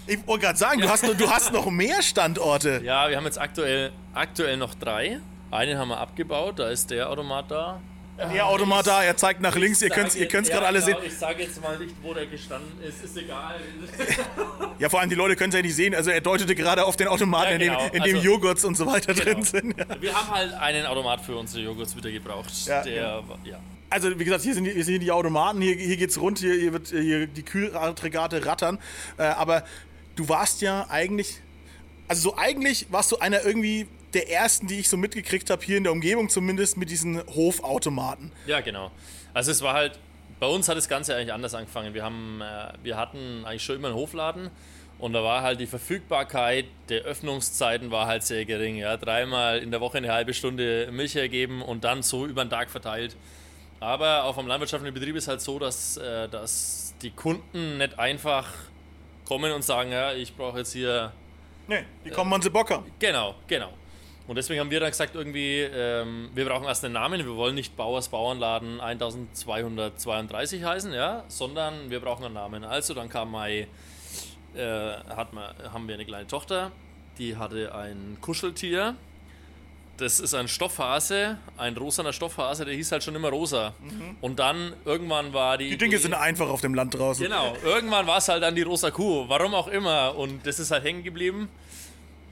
Ich wollte gerade sagen, du, hast, noch- du hast noch mehr Standorte. Ja, wir haben jetzt aktuell, aktuell noch drei. Einen haben wir abgebaut, da ist der Automat da. Der Automat da, er zeigt nach links. Ihr könnt's, ihr könnt's gerade alle sehen. Ich sage jetzt mal nicht, wo der gestanden ist, ist egal. (laughs) Ja, vor allem die Leute können es ja nicht sehen. Also er deutete gerade auf den Automaten, Ja, in dem, genau. in dem Also- Joghurts und so weiter drin Genau. sind. Ja. Wir haben halt einen Automat für unsere Joghurts wieder gebraucht. Ja, der, ja. ja. Also wie gesagt, hier sind die, hier sind die Automaten, hier, hier geht's rund, hier, hier wird hier die Kühlaggregate rattern. Äh, aber du warst ja eigentlich, also so eigentlich warst du einer irgendwie der ersten, die ich so mitgekriegt habe, hier in der Umgebung zumindest, mit diesen Hofautomaten. Ja, genau. Also es war halt, bei uns hat das Ganze eigentlich anders angefangen. Wir, haben, äh, wir hatten eigentlich schon immer einen Hofladen und da war halt die Verfügbarkeit der Öffnungszeiten war halt sehr gering. Ja? Dreimal in der Woche eine halbe Stunde Milch ergeben und dann so über den Tag verteilt. Aber auf einem landwirtschaftlichen Betrieb ist halt so, dass, äh, dass die Kunden nicht einfach kommen und sagen, ja, ich brauche jetzt hier Nee, die kommen, wann sie Bock haben. Genau, genau. Und deswegen haben wir dann gesagt, irgendwie, ähm, wir brauchen erst einen Namen. Wir wollen nicht Bauers Bauernladen 1232 heißen, ja, sondern wir brauchen einen Namen. Also dann kam Mai, äh, hat man, haben wir eine kleine Tochter, die hatte ein Kuscheltier. Das ist ein Stoffhase, ein rosaner Stoffhase, der hieß halt schon immer rosa. Und dann irgendwann war die. Die Dinge sind einfach auf dem Land draußen. Genau, irgendwann war es halt dann die rosa Kuh, warum auch immer. Und das ist halt hängen geblieben.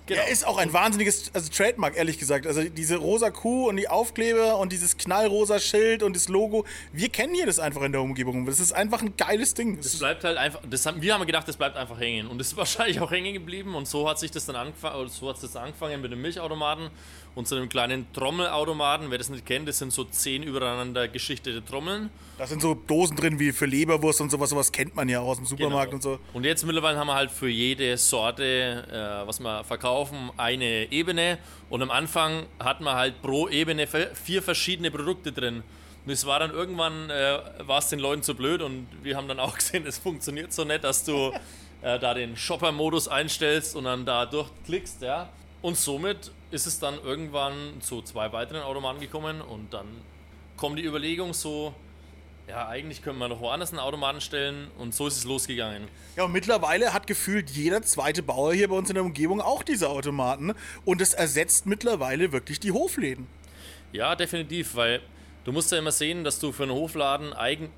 Genau. Er ist auch ein wahnsinniges also Trademark, ehrlich gesagt. Also diese rosa Kuh und die Aufkleber und dieses knallrosa Schild und das Logo. Wir kennen hier das einfach in der Umgebung. Das ist einfach ein geiles Ding. Das bleibt halt einfach, das haben, wir haben gedacht, das bleibt einfach hängen. Und es ist (laughs) wahrscheinlich auch hängen geblieben. Und so hat sich das dann angefangen, so hat es das angefangen mit dem Milchautomaten und so einem kleinen Trommelautomaten. Wer das nicht kennt, das sind so zehn übereinander geschichtete Trommeln. da sind so Dosen drin wie für Leberwurst und sowas. Sowas kennt man ja aus dem Supermarkt Genau. und so. Und jetzt mittlerweile haben wir halt für jede Sorte, äh, was wir verkaufen, eine Ebene. Und am Anfang hatten wir halt pro Ebene vi- vier verschiedene Produkte drin. Und es war dann irgendwann, äh, war es den Leuten zu blöd und wir haben dann auch (laughs) gesehen, es funktioniert so nicht, dass du äh, da den Shopper-Modus einstellst und dann da durchklickst, ja. Und somit ist es dann irgendwann zu zwei weiteren Automaten gekommen und dann kommt die Überlegung so, ja, eigentlich können wir noch woanders einen Automaten stellen und so ist es losgegangen. Ja, und mittlerweile hat gefühlt jeder zweite Bauer hier bei uns in der Umgebung auch diese Automaten. Und es ersetzt mittlerweile wirklich die Hofläden. Ja, definitiv, weil du musst ja immer sehen, dass du für einen Hofladen eigen.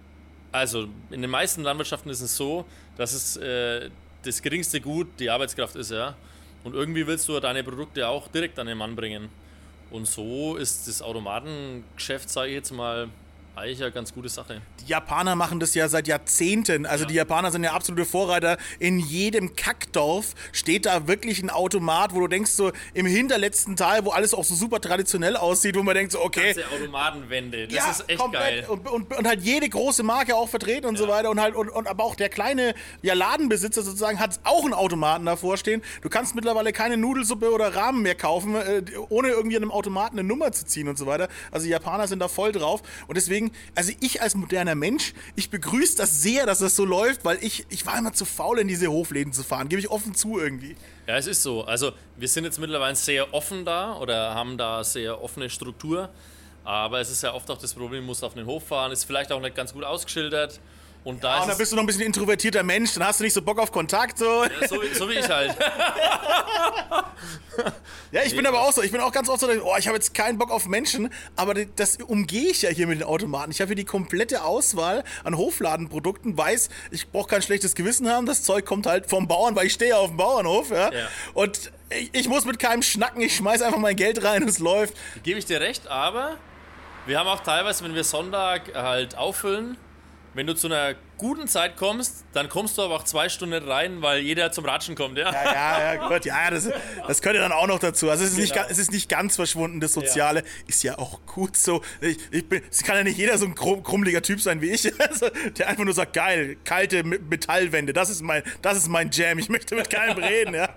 Also in den meisten Landwirtschaften ist es so, dass es äh, das geringste Gut die Arbeitskraft ist, ja. Und irgendwie willst du deine Produkte auch direkt an den Mann bringen. Und so ist das Automatengeschäft, sage ich jetzt mal, eigentlich eine ganz gute Sache. Die Japaner machen das ja seit Jahrzehnten. Also die Japaner sind ja absolute Vorreiter. In jedem Kackdorf steht da wirklich ein Automat, wo du denkst so im hinterletzten Teil, wo alles auch so super traditionell aussieht, wo man denkt so, okay, Ganze Automatenwände, das ja, ist echt komplett. geil. Und, und, und halt jede große Marke auch vertreten und so weiter. Und halt, und, und aber auch der kleine ja, Ladenbesitzer sozusagen hat auch einen Automaten davor stehen. Du kannst mittlerweile keine Nudelsuppe oder Rahmen mehr kaufen, äh, ohne irgendwie einem Automaten eine Nummer zu ziehen und so weiter. Also die Japaner sind da voll drauf. Und deswegen, also ich als moderner Mensch, ich begrüße das sehr, dass das so läuft, weil ich, ich war immer zu faul, in diese Hofläden zu fahren. Gebe ich offen zu irgendwie. Ja, es ist so. Also wir sind jetzt mittlerweile sehr offen da oder haben da sehr offene Struktur. Aber es ist ja oft auch das Problem, du musst auf den Hof fahren, ist vielleicht auch nicht ganz gut ausgeschildert. Und da Ah, und dann bist du noch ein bisschen introvertierter Mensch, dann hast du nicht so Bock auf Kontakt. So. ja, so, wie- so wie ich halt. (laughs) Ja, ich bin aber auch so. Ich bin auch ganz oft so, oh, ich habe jetzt keinen Bock auf Menschen, aber das umgehe ich ja hier mit den Automaten. Ich habe hier die komplette Auswahl an Hofladenprodukten, weiß, ich brauche kein schlechtes Gewissen haben. Das Zeug kommt halt vom Bauern, weil ich stehe ja auf dem Bauernhof. Ja? Ja. Und ich, ich muss mit keinem schnacken, ich schmeiß einfach mein Geld rein und es läuft. Gebe ich dir recht, aber wir haben auch teilweise, wenn wir Sonntag halt auffüllen, wenn du zu einer guten Zeit kommst, dann kommst du aber auch zwei Stunden rein, weil jeder zum Ratschen kommt, ja? Ja, ja, ja, (laughs) gut, ja, das, das gehört ja dann auch noch dazu. Also es ist, nicht, Genau. ga- es ist nicht ganz verschwunden, das Soziale ist ja auch gut so. Ich, ich bin, es kann ja nicht jeder so ein krumm, krummeliger Typ sein wie ich, (laughs) also, der einfach nur sagt, geil, kalte Me- Metallwände, das ist mein, das ist mein Jam, ich möchte mit keinem reden, ja.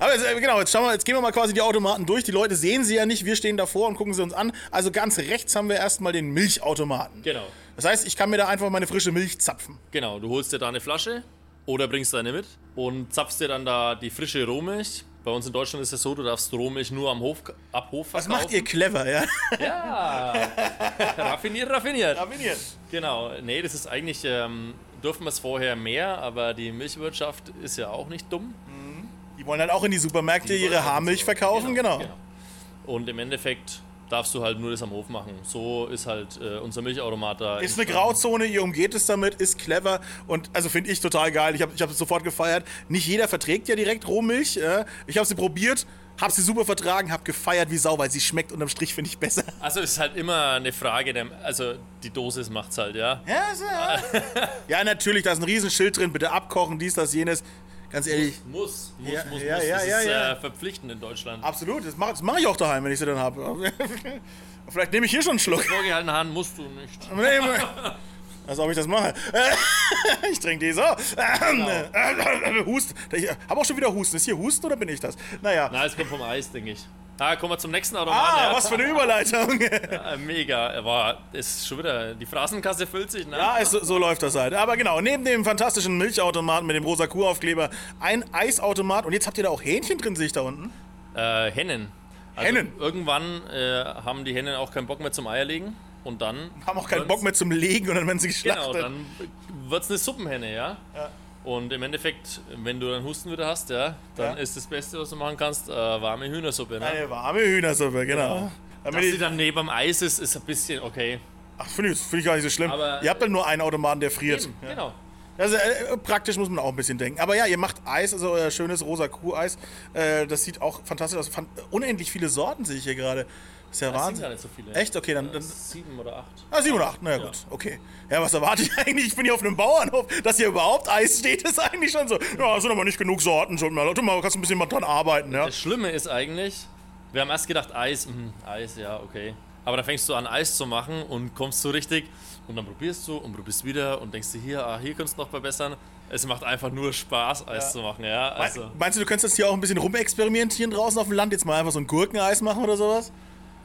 Aber jetzt, äh, genau, jetzt schauen wir, jetzt gehen wir mal quasi die Automaten durch. Die Leute sehen sie ja nicht, wir stehen davor und gucken sie uns an. Also ganz rechts haben wir erstmal den Milchautomaten. Genau. Das heißt, ich kann mir da einfach meine frische Milch zapfen. Genau, du holst dir da eine Flasche oder bringst deine mit und zapfst dir dann da die frische Rohmilch. Bei uns in Deutschland ist es so, du darfst Rohmilch nur am Hof, ab Hof Was verkaufen. macht ihr clever, ja? Ja, (laughs) raffiniert, raffiniert. Raffiniert. Genau, nee, das ist eigentlich, ähm, dürfen wir es vorher mehr, aber die Milchwirtschaft ist ja auch nicht dumm. Die wollen halt auch in die Supermärkte Die ihre Haarmilch verkaufen, genau. Und im Endeffekt darfst du halt nur das am Hof machen. So ist halt äh, unser Milchautomat da. Ist eine. Grauzone, ihr umgeht es damit, ist clever und also finde ich total geil. Ich habe ich hab es sofort gefeiert. Nicht jeder verträgt ja direkt Rohmilch. äh. Ich habe sie probiert, habe sie super vertragen, habe gefeiert wie Sau, weil sie schmeckt unterm Strich finde ich besser. Also es ist halt immer eine Frage, der, also die Dosis macht's halt, ja. Ja, ist, ja. (laughs) ja, natürlich, da ist ein Riesenschild drin, bitte abkochen, dies, das, jenes. Ganz ehrlich, Muss, muss, Ja, muss, ja, muss. ja, das ja, ist ja. Äh, verpflichtend in Deutschland. absolut, das mache mach ich auch daheim, wenn ich sie dann habe. (laughs) Vielleicht nehme ich hier schon einen Schluck. Vorgehaltene Hand musst du nicht. (laughs) Als ob ich das mache. (laughs) Ich trinke die so. Hust. Ich habe auch schon wieder Husten. Ist hier Husten oder bin ich das? Naja. Na, es kommt vom Eis, denke ich. Ah, kommen wir zum nächsten Automat. Ah, ja. was für eine Überleitung. (laughs) Äh, mega. Es ist schon wieder, die Phrasenkasse füllt sich, ne? Ja, es, so läuft das halt. Aber genau, neben dem fantastischen Milchautomaten mit dem rosa Kuhaufkleber ein Eisautomat. Und jetzt habt ihr da auch Hähnchen drin, sehe ich da unten. Äh, Hennen. Also Hennen? Irgendwann äh, haben die Hennen auch keinen Bock mehr zum Eierlegen. Und dann. Haben auch keinen Bock mehr zum Legen und dann werden sie geschlachtet. Genau, dann wird es eine Suppenhenne, ja? Und im Endeffekt, wenn du dann Husten wieder hast, ja, dann Ja. ist das Beste, was du machen kannst, äh, warme Hühnersuppe. Ne? Eine warme Hühnersuppe, genau. Dass Damit die ich, dann neben dem Eis ist, ist ein bisschen okay. ach, finde ich, find ich gar nicht so schlimm. Aber- ihr habt dann nur einen Automaten, der friert. Eben, Ja. Genau. Also äh, praktisch muss man auch ein bisschen denken. Aber ja, ihr macht Eis, also euer schönes rosa Kuh-Eis. Äh, das sieht auch fantastisch aus. Fan unendlich viele Sorten sehe ich hier gerade. Ist ja Das sind Wahnsinn. gar nicht so viele. Echt? Okay, dann. Dann Sieben oder acht. ah, 7 oder 8, naja, gut. Okay. Ja, was erwarte ich (laughs) eigentlich? Ich bin hier auf einem Bauernhof. Dass hier überhaupt Eis steht, ist eigentlich schon so. Ja, es sind aber nicht genug Sorten schon mal. Du mal, kannst ein bisschen mal dran arbeiten, ja? Das Schlimme ist eigentlich, wir haben erst gedacht, Eis, mh, Eis, ja, okay. Aber dann fängst du an, Eis zu machen und kommst so richtig und dann probierst du und probierst wieder und denkst dir, hier, ah, hier könntest du noch verbessern. Es macht einfach nur Spaß, Eis zu machen, ja. Also, Meinst du, du könntest jetzt hier auch ein bisschen rumexperimentieren draußen auf dem Land? Jetzt mal einfach so ein Gurkeneis machen oder sowas?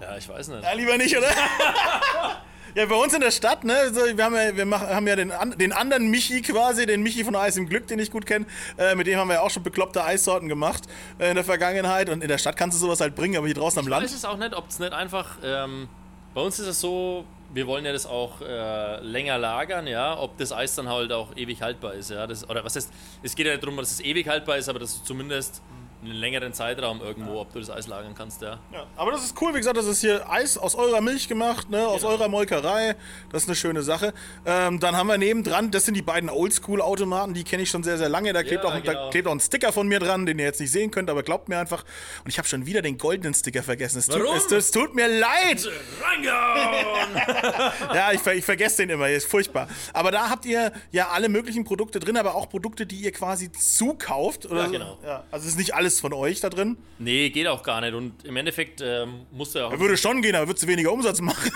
ja, ich weiß nicht. Ja, lieber nicht, oder? (laughs) ja, bei uns in der Stadt, ne, so, wir, haben ja, wir machen, haben ja den, den anderen Michi quasi, den Michi von Eis im Glück, den ich gut kenne. Äh, mit dem haben wir ja auch schon bekloppte Eissorten gemacht äh, in der Vergangenheit. Und in der Stadt kannst du sowas halt bringen, aber hier draußen am Ich Land. weiß es auch nicht, ob es nicht einfach. Ähm, bei uns ist es so, wir wollen ja das auch äh, länger lagern, ja, ob das Eis dann halt auch ewig haltbar ist, ja. Das, oder was heißt, es geht ja nicht darum, dass es ewig haltbar ist, aber dass du zumindest einen längeren Zeitraum irgendwo, ob du das Eis lagern kannst, ja. Ja, aber das ist cool, wie gesagt, das ist hier Eis aus eurer Milch gemacht, ne, aus eurer Molkerei. Das ist eine schöne Sache. Ähm, dann haben wir nebendran, das sind die beiden Oldschool-Automaten, die kenne ich schon sehr, sehr lange. Da klebt, Ja, auch, da genau. klebt auch ein Sticker von mir dran, den ihr jetzt nicht sehen könnt, aber glaubt mir einfach. Und ich habe schon wieder den goldenen Sticker vergessen. Es tut, Warum? es, es tut mir leid. (laughs) Ja, ich, ich vergesse den immer, ist furchtbar. Aber da habt ihr ja alle möglichen Produkte drin, aber auch Produkte, die ihr quasi zukauft. Oder Ja, so. genau. Ja, also es ist nicht alles von euch da drin. nee, geht auch gar nicht. Und im Endeffekt ähm, musst du ja auch. Würde schon gehen, aber würdest du weniger Umsatz machen.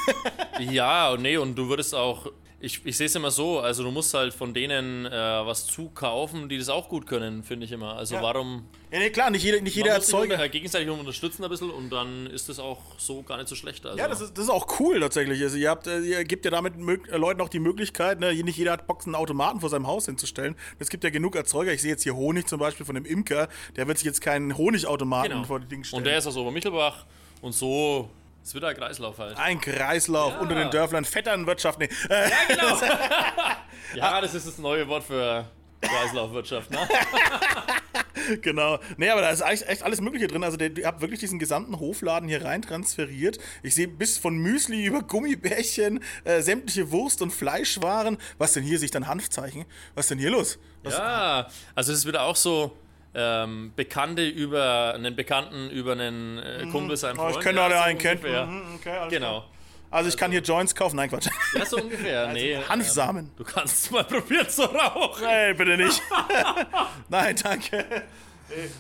Ja, und nee, und du würdest auch. Ich, ich sehe es immer so, also du musst halt von denen äh, was zukaufen, die das auch gut können, finde ich immer. Also Ja. warum. ja, nee, klar, nicht jeder, nicht jeder sich Erzeuger. äh, gegenseitig unterstützen ein bisschen und dann ist das auch so gar nicht so schlecht. Also. Ja, das ist, das ist auch cool tatsächlich. Also ihr, habt, äh, ihr gebt ja damit äh, Leuten auch die Möglichkeit, ne? nicht jeder hat einen Automaten vor seinem Haus hinzustellen. Es gibt ja genug Erzeuger. Ich sehe jetzt hier Honig zum Beispiel von dem Imker. Der wird sich jetzt keinen Honigautomaten genau. vor die Dinge stellen. Und der ist aus Obermichelbach und so Es wird ein Kreislauf halt. Ein Kreislauf Ja. unter den Dörflern, Vetternwirtschaft. Nee. Ja, (laughs) genau. (laughs) ja, das ist das neue Wort für Kreislaufwirtschaft, ne? (laughs) Genau. Nee, aber da ist eigentlich echt alles Mögliche drin. Also, ihr habt wirklich diesen gesamten Hofladen hier rein transferiert. Ich sehe bis von Müsli über Gummibärchen, äh, sämtliche Wurst- und Fleischwaren. Was denn hier? Sich dann Hanfzeichen? Was denn hier los? Was, Ja, also es ist wieder auch so ähm, Bekannte über einen Bekannten, über einen äh, Kumpel, seinen Oh, Freund. ich kenne alle einen kennen. ungefähr. Mhm, okay, alles klar. Genau. Also, ich kann hier Joints kaufen. Nein, Quatsch. (laughs) Ja, so ungefähr. nee, Hanfsamen. Ähm, du kannst es mal (laughs) probieren zu rauchen. Nein, bitte nicht. (laughs) Nein, danke.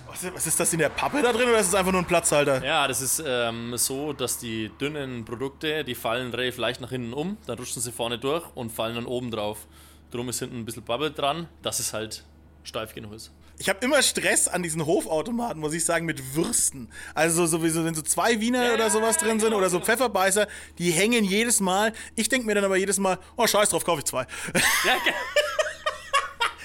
Was ist, was ist das in der Pappe da drin oder ist es einfach nur ein Platzhalter? Ja, das ist ähm, so, dass die dünnen Produkte, die fallen relativ leicht nach hinten um, dann rutschen sie vorne durch und fallen dann oben drauf. Drum ist hinten ein bisschen Bubble dran, dass es halt steif genug ist. Ich habe immer Stress an diesen Hofautomaten, muss ich sagen, mit Würsten. Also sowieso, wenn so zwei Wiener oder sowas drin sind oder so Pfefferbeißer, die hängen jedes Mal. Ich denke mir dann aber jedes Mal, oh scheiß drauf, kaufe ich zwei. Ja, (laughs)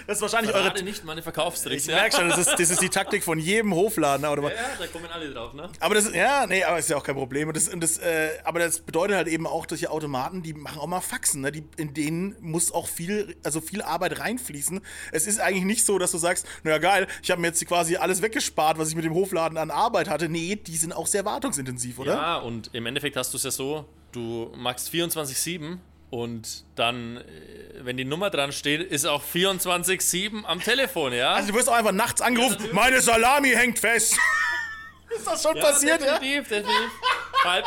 Das ist wahrscheinlich eure... Gerade nicht meine Verkaufstricks. Ich merke schon, das ist, das ist die Taktik von jedem Hofladen. Aber, Ja, da kommen alle drauf, ne? aber das, ja, nee, aber ist ja auch kein Problem. Und das, und das, äh, aber das bedeutet halt eben auch, dass die Automaten, die machen auch mal Faxen. Ne? Die, in denen muss auch viel, also viel Arbeit reinfließen. Es ist eigentlich nicht so, dass du sagst, naja geil, ich habe mir jetzt quasi alles weggespart, was ich mit dem Hofladen an Arbeit hatte. Nee, die sind auch sehr wartungsintensiv, oder? Ja, und im Endeffekt hast du es ja so, du magst 24-7 und dann, äh, wenn die Nummer dran steht, ist auch 24-7 am Telefon, ja? Also du wirst auch einfach nachts angerufen, meine Salami hängt fest. (laughs) ist das schon passiert, ja? definitiv, definitiv. halb,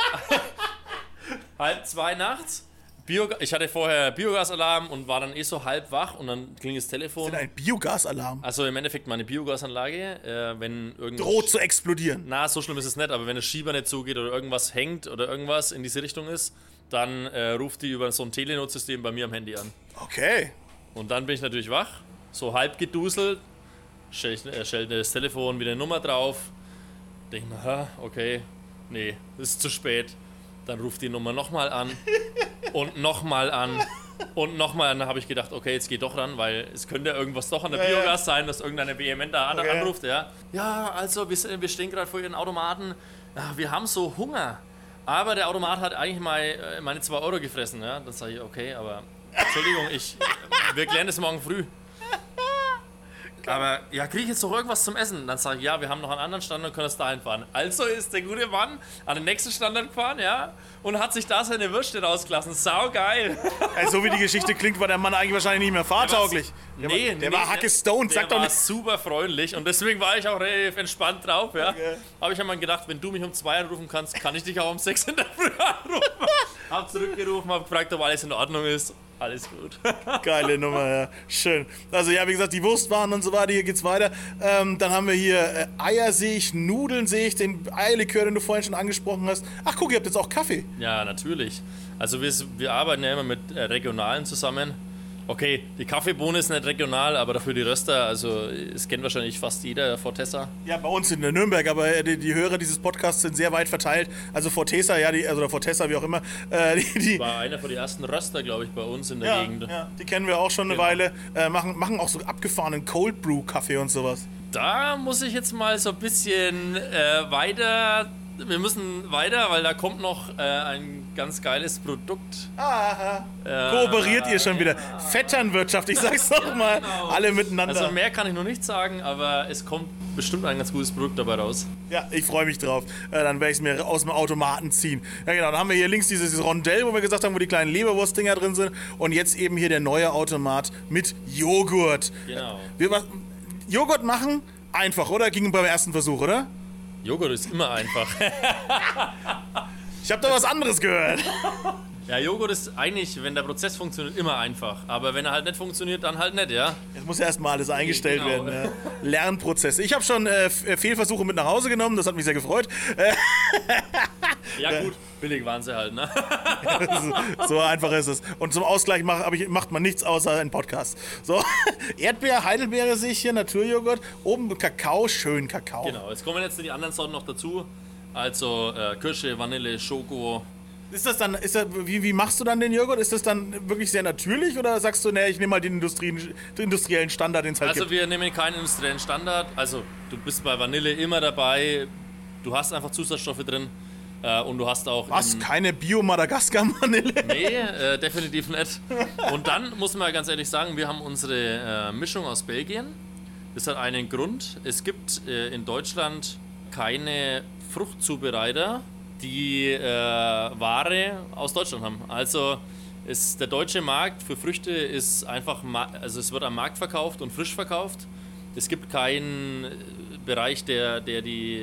(laughs) halb zwei nachts. Bio, ich hatte vorher Biogasalarm und war dann eh so halb wach und dann klingelt das Telefon. Ein Biogasalarm. Also im Endeffekt meine Biogasanlage, äh, wenn irgendwas... Droht zu explodieren. Na, so schlimm ist es nicht, aber wenn der Schieber nicht zugeht oder irgendwas hängt oder irgendwas in diese Richtung ist, dann äh, ruft die über so ein Telenot-System bei mir am Handy an. Okay. Und dann bin ich natürlich wach, so halb geduselt, stell, ich, äh, stell das Telefon wieder eine Nummer drauf, denke mir, okay, nee, ist zu spät. Dann ruft die Nummer nochmal an (laughs) und nochmal an und nochmal an. Dann habe ich gedacht, okay, jetzt geh doch ran, weil es könnte ja irgendwas doch an der Ja. Biogas sein, dass irgendeine vehement da Okay. anruft, ja. Ja, also wir, wir stehen gerade vor Ihren Automaten, ja, wir haben so Hunger. Aber der Automat hat eigentlich mal, äh, meine 2 Euro gefressen, ja. Dann sage ich, okay, aber Entschuldigung, ich, wir klären das morgen früh. Aber ja, kriege ich jetzt noch irgendwas zum Essen? Dann sage ich, ja, wir haben noch einen anderen Standort, können das dahin fahren. Also ist der gute Mann an den nächsten Standort gefahren, ja, und hat sich da seine Würste rausgelassen. Sau geil. Also, so wie die Geschichte klingt, war der Mann eigentlich wahrscheinlich nicht mehr fahrtauglich. Der, war, der war hacke stoned, der sag doch war nicht. super freundlich und deswegen war ich auch relativ entspannt drauf, ja. Okay. Habe ich einmal gedacht, wenn du mich um zwei anrufen kannst, kann ich dich auch um sechs in der Früh anrufen. (laughs) hab zurückgerufen, hab gefragt, ob alles in Ordnung ist. Alles gut. (laughs) Geile Nummer, ja. Schön. Also ja, wie gesagt, die Wurstwaren und so weiter, hier geht's weiter. Ähm, dann haben wir hier äh, Eier sehe ich, Nudeln sehe ich, den Eierlikör, den du vorhin schon angesprochen hast. Ach guck, ihr habt jetzt auch Kaffee. Ja, natürlich. Also wir, wir arbeiten ja immer mit äh, Regionalen zusammen. Okay, die Kaffeebohne ist nicht regional, aber dafür die Röster, also es kennt wahrscheinlich fast jeder Fortessa. Ja, bei uns in Nürnberg, aber äh, die, die Hörer dieses Podcasts sind sehr weit verteilt. Also Fortesa, ja, die, also oder Fortessa, wie auch immer. Äh, die, die, War einer von den ersten Röster, glaube ich, bei uns in der ja, Gegend. ja, die kennen wir auch schon eine Genau. Weile. Äh, machen, machen auch so abgefahrenen Cold Brew Kaffee und sowas. Da muss ich jetzt mal so ein bisschen äh, weiter. Wir müssen weiter, weil da kommt noch äh, ein ganz geiles Produkt. Aha. Kooperiert ihr schon wieder. Vetternwirtschaft, ich sag's doch mal. (laughs) genau. Alle miteinander. Also mehr kann ich noch nicht sagen, aber es kommt bestimmt ein ganz gutes Produkt dabei raus. Ja, ich freue mich drauf. Äh, dann werde ich es mir aus dem Automaten ziehen. Ja, genau. Dann haben wir hier links dieses Rondell, wo wir gesagt haben, wo die kleinen Leberwurstdinger drin sind. Und jetzt eben hier der neue Automat mit Joghurt. Genau. Wir, Joghurt machen? Einfach, oder? Ging beim ersten Versuch, oder? Joghurt ist immer einfach. (laughs) Ich habe da was anderes gehört. Ja, Joghurt ist eigentlich, wenn der Prozess funktioniert, immer einfach. Aber wenn er halt nicht funktioniert, dann halt nicht, ja? Jetzt muss erstmal alles eingestellt Genau. werden. Ja. Lernprozesse. Ich habe schon äh, Fehlversuche mit nach Hause genommen, das hat mich sehr gefreut. Ja, (laughs) gut, billig waren sie halt, ne? (laughs) so einfach ist es. Und zum Ausgleich mach, ich, macht man nichts außer einen Podcast. So, (laughs) Erdbeer, Heidelbeere sehe ich hier, Naturjoghurt. Oben Kakao, schön Kakao. Genau, jetzt kommen jetzt die anderen Sorten noch dazu. Also äh, Kirsche, Vanille, Schoko. Ist das dann, ist das, wie, wie machst du dann den Joghurt? Ist das dann wirklich sehr natürlich oder sagst du, nee, ich nehme mal den, den industriellen Standard, den es halt Also gibt? wir nehmen keinen industriellen Standard. Also du bist bei Vanille immer dabei. Du hast einfach Zusatzstoffe drin. Äh, und du hast auch. Was? in- Keine Bio-Madagaskar-Vanille? (laughs) Nee, äh, definitiv nicht. Und dann muss man ganz ehrlich sagen, wir haben unsere äh, Mischung aus Belgien. Das hat einen Grund. Es gibt äh, in Deutschland keine Fruchtzubereiter, die äh, Ware aus Deutschland haben. Also ist der deutsche Markt für Früchte ist einfach, also es wird am Markt verkauft und frisch verkauft. Es gibt keinen äh, Bereich, der, der die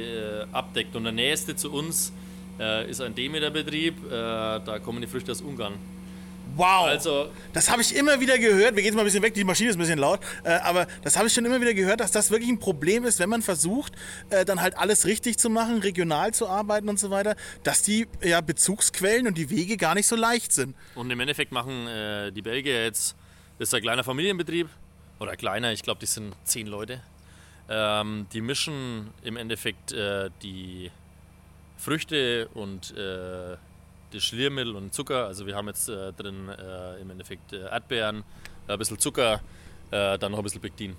abdeckt. Und der nächste zu uns äh, ist ein Demeter-Betrieb. Äh, da kommen die Früchte aus Ungarn. Wow. Also, Das habe ich immer wieder gehört. Wir gehen jetzt mal ein bisschen weg, die Maschine ist ein bisschen laut. Äh, aber das habe ich schon immer wieder gehört, dass das wirklich ein Problem ist, wenn man versucht, äh, dann halt alles richtig zu machen, regional zu arbeiten und so weiter, dass die ja, Bezugsquellen und die Wege gar nicht so leicht sind. und im Endeffekt machen äh, die Belgier jetzt, das ist ein kleiner Familienbetrieb, oder kleiner, ich glaube, die sind zehn Leute. Ähm, die mischen im Endeffekt äh, die Früchte und äh, das Schliermittel und Zucker. Also wir haben jetzt äh, drin äh, im Endeffekt äh, Erdbeeren, ein bisschen Zucker, äh, dann noch ein bisschen Pektin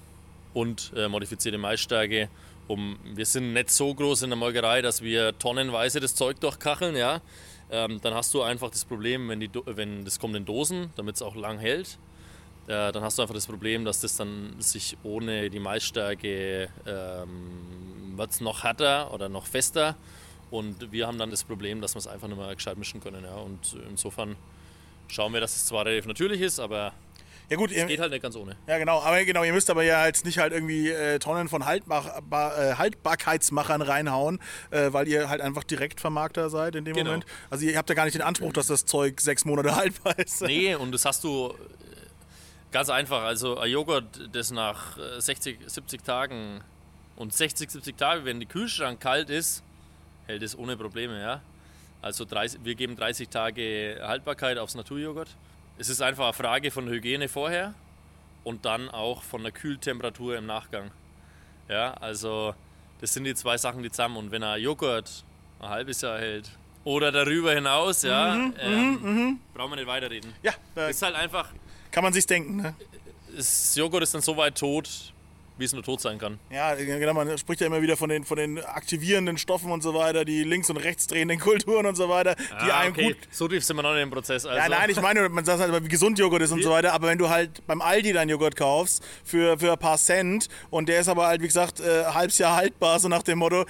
und äh, modifizierte Maisstärke. Um, wir sind nicht so groß in der Molkerei, dass wir tonnenweise das Zeug durchkacheln, ja. Ähm, dann hast du einfach das Problem, wenn, die, wenn das kommt in Dosen, damit es auch lang hält, äh, dann hast du einfach das Problem, dass das dann sich ohne die Maisstärke ähm, wird noch härter oder noch fester. Und wir haben dann das Problem, dass wir es einfach nicht mehr gescheit mischen können. Ja. Und insofern schauen wir, dass es zwar relativ natürlich ist, aber Ja gut, ihr, geht halt nicht ganz ohne. ja genau, aber genau, ihr müsst aber ja jetzt nicht halt irgendwie äh, Tonnen von Haltbar Bar- äh, Haltbarkeitsmachern reinhauen, äh, weil ihr halt einfach Direktvermarkter seid in dem Genau. Moment. Also ihr habt ja gar nicht den Anspruch, dass das Zeug sechs Monate (laughs) haltbar ist. Nee, und das hast du äh, ganz einfach. Also ein Joghurt, das nach äh, 60, 70 Tagen und 60, 70 Tage, wenn der Kühlschrank kalt ist, hält es ohne Probleme, ja. Also 30, wir geben 30 Tage Haltbarkeit aufs Naturjoghurt. Es ist einfach eine Frage von Hygiene vorher und dann auch von der Kühltemperatur im Nachgang. Ja, also das sind die zwei Sachen, die zusammen. Und wenn ein Joghurt ein halbes Jahr hält oder darüber hinaus, ja, ähm, brauchen wir nicht weiterreden. Ja, da Ist halt einfach, kann man sich denken. Ne? das Joghurt ist dann so weit tot, wie es nur tot sein kann. Ja, genau, man spricht ja immer wieder von den, von den aktivierenden Stoffen und so weiter, die links- und rechts drehenden Kulturen und so weiter, die Ah, einem gut. So tief sind wir noch nicht im Prozess. Also. Ja, nein, ich meine, man sagt halt, wie gesund Joghurt ist und so weiter, aber wenn du halt beim Aldi deinen Joghurt kaufst für, für ein paar Cent und der ist aber halt, wie gesagt, äh, halbes Jahr haltbar, so nach dem Motto,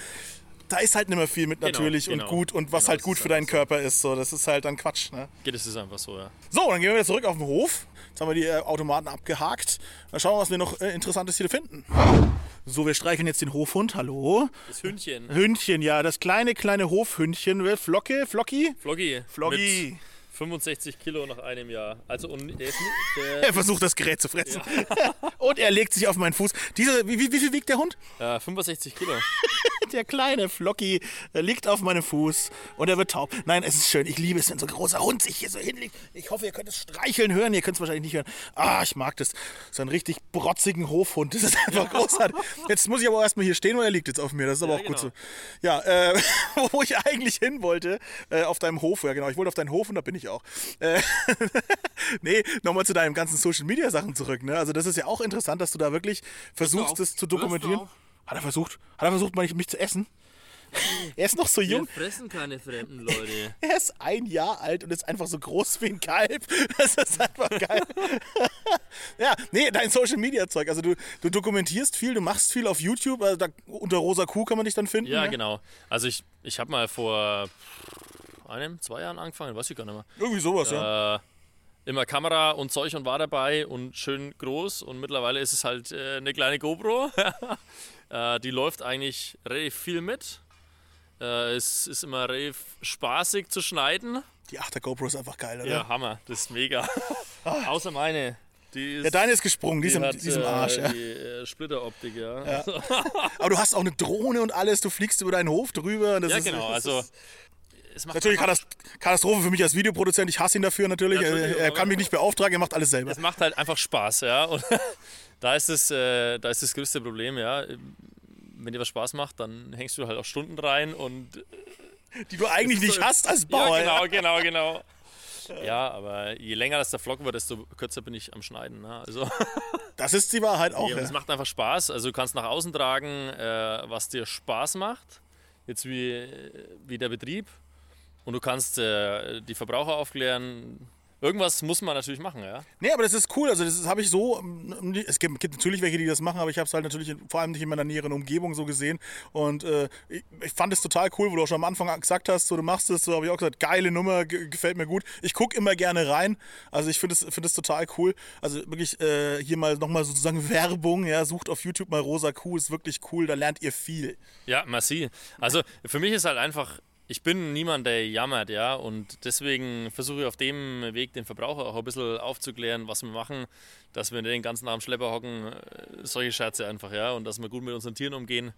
da ist halt nicht mehr viel mit Genau, natürlich genau. und gut und was Genau, halt gut für deinen so. Körper ist. So, das ist halt dann Quatsch. Ne? Geht es ist einfach so, ja. So, dann gehen wir wieder zurück auf den Hof. Jetzt haben wir die äh, Automaten abgehakt. Dann schauen wir, was wir noch äh, Interessantes hier finden. So, wir streicheln jetzt den Hofhund. Hallo. Das Hündchen. Hündchen, ja, das kleine, kleine Hofhündchen. Wer- Flocke, Flocki? Floggy. Mit 65 Kilo nach einem Jahr. Also, und der ist (laughs) der, Er versucht das Gerät zu fressen. (laughs) Und er legt sich auf meinen Fuß. Diese, wie, wie, wie viel wiegt der Hund? äh, 65 Kilo. (laughs) Der kleine Flocki äh, liegt auf meinem Fuß und er wird taub. Nein, es ist schön. Ich liebe es, wenn so ein großer Hund sich hier so hinlegt. Ich hoffe, ihr könnt es streicheln hören. Ihr könnt es wahrscheinlich nicht hören. Ah, ich mag das. So einen richtig brotzigen Hofhund. Das ist einfach (laughs) großartig. Jetzt muss ich aber erstmal hier stehen, weil er liegt jetzt auf mir. Das ist aber Ja, auch gut so. genau. Ja, äh, (laughs) wo ich eigentlich hin wollte, äh, auf deinem Hof. Ja, genau. Ich wollte auf deinen Hof und da bin ich auch. Äh, (laughs) nee, nochmal zu deinen ganzen Social Media Sachen zurück. Ne? Also, das ist ja auch interessant, dass du da wirklich versuchst, das zu dokumentieren. Hat er versucht? Hat er versucht, mich, mich zu essen? (laughs) Er ist noch so jung. fressen keine fremden Leute. (laughs) Er ist ein Jahr alt und ist einfach so groß wie ein Kalb. (laughs) Das ist einfach geil. ja, nee, dein Social Media Zeug. Also du, du dokumentierst viel, du machst viel auf YouTube. Also da, unter Rosa Kuh kann man dich dann finden. Ja, ne? genau. Also, ich, ich habe mal vor einem, zwei Jahren angefangen, weiß ich gar nicht mehr. Irgendwie sowas, ja. Äh, immer Kamera und Zeug und war dabei und schön groß und mittlerweile ist es halt äh, eine kleine GoPro. Äh, die läuft eigentlich relativ viel mit. Äh, es ist immer relativ spaßig zu schneiden. Die 8er GoPro ist einfach geil, oder? Ja, Hammer, das ist mega. (laughs) Außer meine. Die ist, Ja, deine ist gesprungen, die ist im, hat, die ist im Arsch. äh, Ja. Die äh, Splitteroptik, ja. Ja, (laughs) Aber du hast auch eine Drohne und alles, du fliegst über deinen Hof drüber. Und das ist, genau. Also, ist es macht natürlich Katastrophe für mich als Videoproduzent. Ich hasse ihn dafür natürlich. Ja, er, er kann mich nicht beauftragen, er macht alles selber. es macht halt einfach Spaß, ja. Und da ist es, äh, da ist das größte Problem, ja. Wenn dir was Spaß macht, dann hängst du halt auch Stunden rein und Die du eigentlich nicht hast als Bauer. ja, genau, genau, genau. Ja, aber je länger das der Vlog wird, desto kürzer bin ich am Schneiden. Ne? Also, (laughs) Das ist die Wahrheit auch. ja, Ja. es macht einfach Spaß. Also du kannst nach außen tragen, äh, was dir Spaß macht. Jetzt wie, wie der Betrieb. und du kannst äh, die Verbraucher aufklären. Irgendwas muss man natürlich machen, ja. Nee, aber das ist cool. Also, das habe ich so. ähm, Es gibt, gibt natürlich welche, die das machen, aber ich habe es halt natürlich vor allem nicht in meiner näheren Umgebung so gesehen. Und äh, ich, ich fand es total cool, wo du auch schon am Anfang gesagt hast, so, du machst es, so habe ich auch gesagt, geile Nummer, ge- gefällt mir gut. Ich gucke immer gerne rein. Also, ich finde es find total cool. Also, wirklich äh, hier mal nochmal sozusagen (laughs) Werbung. Ja, sucht auf YouTube mal Rosa Kuh, ist wirklich cool. Da lernt ihr viel. Ja, merci. Also für mich ist halt einfach, ich bin niemand, der jammert, ja, und deswegen versuche ich auf dem Weg den Verbraucher auch ein bisschen aufzuklären, was wir machen, dass wir nicht den ganzen Abend Schlepper hocken, äh, solche Scherze einfach, ja, und dass wir gut mit unseren Tieren umgehen.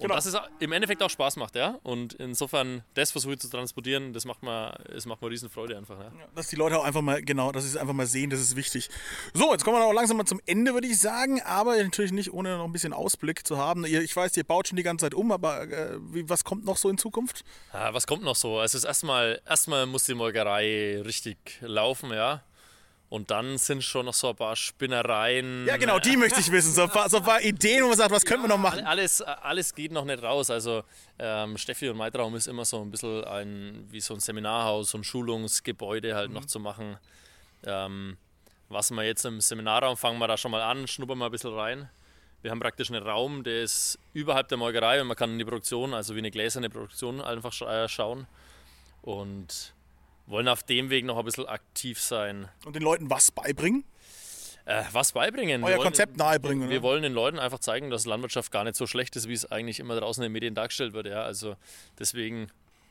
Und Genau. dass es im Endeffekt auch Spaß macht, ja. Und insofern, das versuche ich zu transportieren, das macht mir, das macht mir Riesenfreude einfach, ja. Dass die Leute auch einfach mal, genau, dass sie es einfach mal sehen, das ist wichtig. So, jetzt kommen wir auch langsam mal zum Ende, würde ich sagen, aber natürlich nicht, ohne noch ein bisschen Ausblick zu haben. Ich weiß, ihr baut schon die ganze Zeit um, aber äh, wie, was kommt noch so in Zukunft? Ah, was kommt noch so? Also erstmal, erstmal muss die Molkerei richtig laufen, ja. Und dann sind schon noch so ein paar Spinnereien. Ja, genau, die möchte ich wissen. So ein paar, so ein paar Ideen, wo man sagt, was können wir noch machen? Alles, alles geht noch nicht raus. Also ähm, Steffi und Maitraum ist immer so ein bisschen ein, wie so ein Seminarhaus, so ein Schulungsgebäude halt noch zu machen. Ähm, was wir jetzt im Seminarraum fangen wir da schon mal an, schnuppern wir ein bisschen rein. Wir haben praktisch einen Raum, der ist überhalb der Molkerei und man kann in die Produktion, also wie eine gläserne Produktion, einfach äh, schauen. Und wollen auf dem Weg noch ein bisschen aktiv sein. Und den Leuten was beibringen? Äh, was beibringen? Euer Wir wollen- Konzept nahebringen, Wir oder? wollen den Leuten einfach zeigen, dass Landwirtschaft gar nicht so schlecht ist, wie es eigentlich immer draußen in den Medien dargestellt wird. Ja? Also deswegen,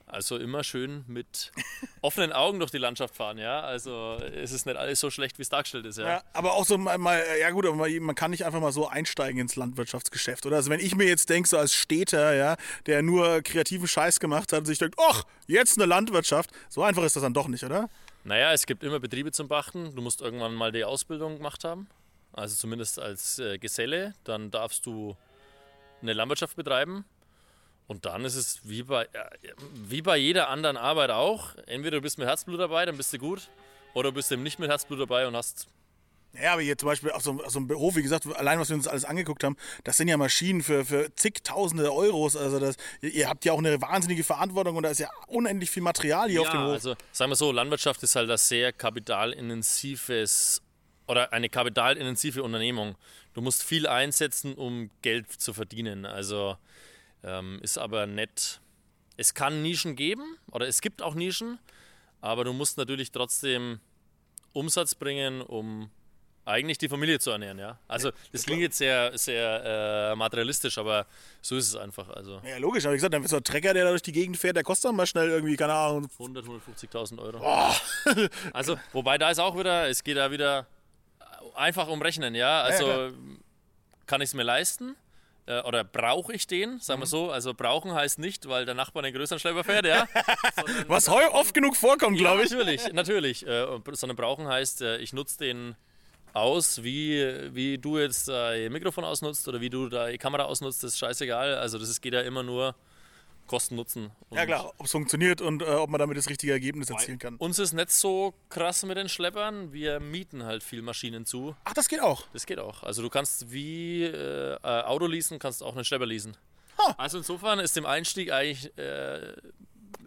also immer schön mit (laughs) offenen Augen durch die Landschaft fahren. Ja? Also es ist nicht alles so schlecht, wie es dargestellt ist. Ja? Ja, aber auch so mal, mal ja gut, aber man kann nicht einfach mal so einsteigen ins Landwirtschaftsgeschäft, oder? Also wenn ich mir jetzt denke, so als Städter, ja, der nur kreativen Scheiß gemacht hat und sich denkt, ach, jetzt eine Landwirtschaft, so einfach ist das dann doch nicht, oder? Naja, es gibt immer Betriebe zum Pachten. Du musst irgendwann mal die Ausbildung gemacht haben. Also zumindest als äh, Geselle. Dann darfst du eine Landwirtschaft betreiben. Und dann ist es wie bei, ja, wie bei jeder anderen Arbeit auch. Entweder du bist mit Herzblut dabei, dann bist du gut. Oder du bist eben nicht mit Herzblut dabei und hast. Ja, aber hier zum Beispiel auf so, auf so einem Hof, wie gesagt, allein was wir uns alles angeguckt haben, das sind ja Maschinen für, für zigtausende Euros. Also das, ihr, habt ja auch eine wahnsinnige Verantwortung und da ist ja unendlich viel Material hier auf dem Hof. also sagen wir so, Landwirtschaft ist halt ein sehr kapitalintensives oder eine kapitalintensive Unternehmung. Du musst viel einsetzen, um Geld zu verdienen. Also ähm, ist aber nett. Es kann Nischen geben oder es gibt auch Nischen, aber du musst natürlich trotzdem Umsatz bringen, um eigentlich die Familie zu ernähren. Ja? Also das klingt jetzt sehr, sehr äh, materialistisch, aber so ist es einfach. Also Ja, logisch, aber wie gesagt, dann ist so ein Trecker, der da durch die Gegend fährt, der kostet dann mal schnell irgendwie, keine Ahnung, 100, 150.000 Euro. (laughs) also, wobei da ist auch wieder, es geht da wieder einfach um Rechnen, ja. Also, klar. kann ich es mir leisten? Äh, Oder brauche ich den? Sagen wir Mhm. so. Also, brauchen heißt nicht, weil der Nachbar einen größeren Schlepper fährt, ja. (laughs) was heu oft genug vorkommt, glaube ich. Natürlich, natürlich. Äh, sondern brauchen heißt, äh, ich nutze den aus, wie, wie du jetzt dein Mikrofon ausnutzt oder wie du deine Kamera ausnutzt, das ist scheißegal. Also, das ist, geht ja immer nur Kosten-Nutzen. Ja Und- klar, ob es funktioniert und äh, ob man damit das richtige Ergebnis erzielen kann. Uns ist nicht so krass mit den Schleppern. Wir mieten halt viel Maschinen zu. Ach, das geht auch. Das geht auch. Also du kannst wie äh, Auto leasen, kannst auch einen Schlepper leasen. Ha. Also insofern ist im Einstieg eigentlich, äh,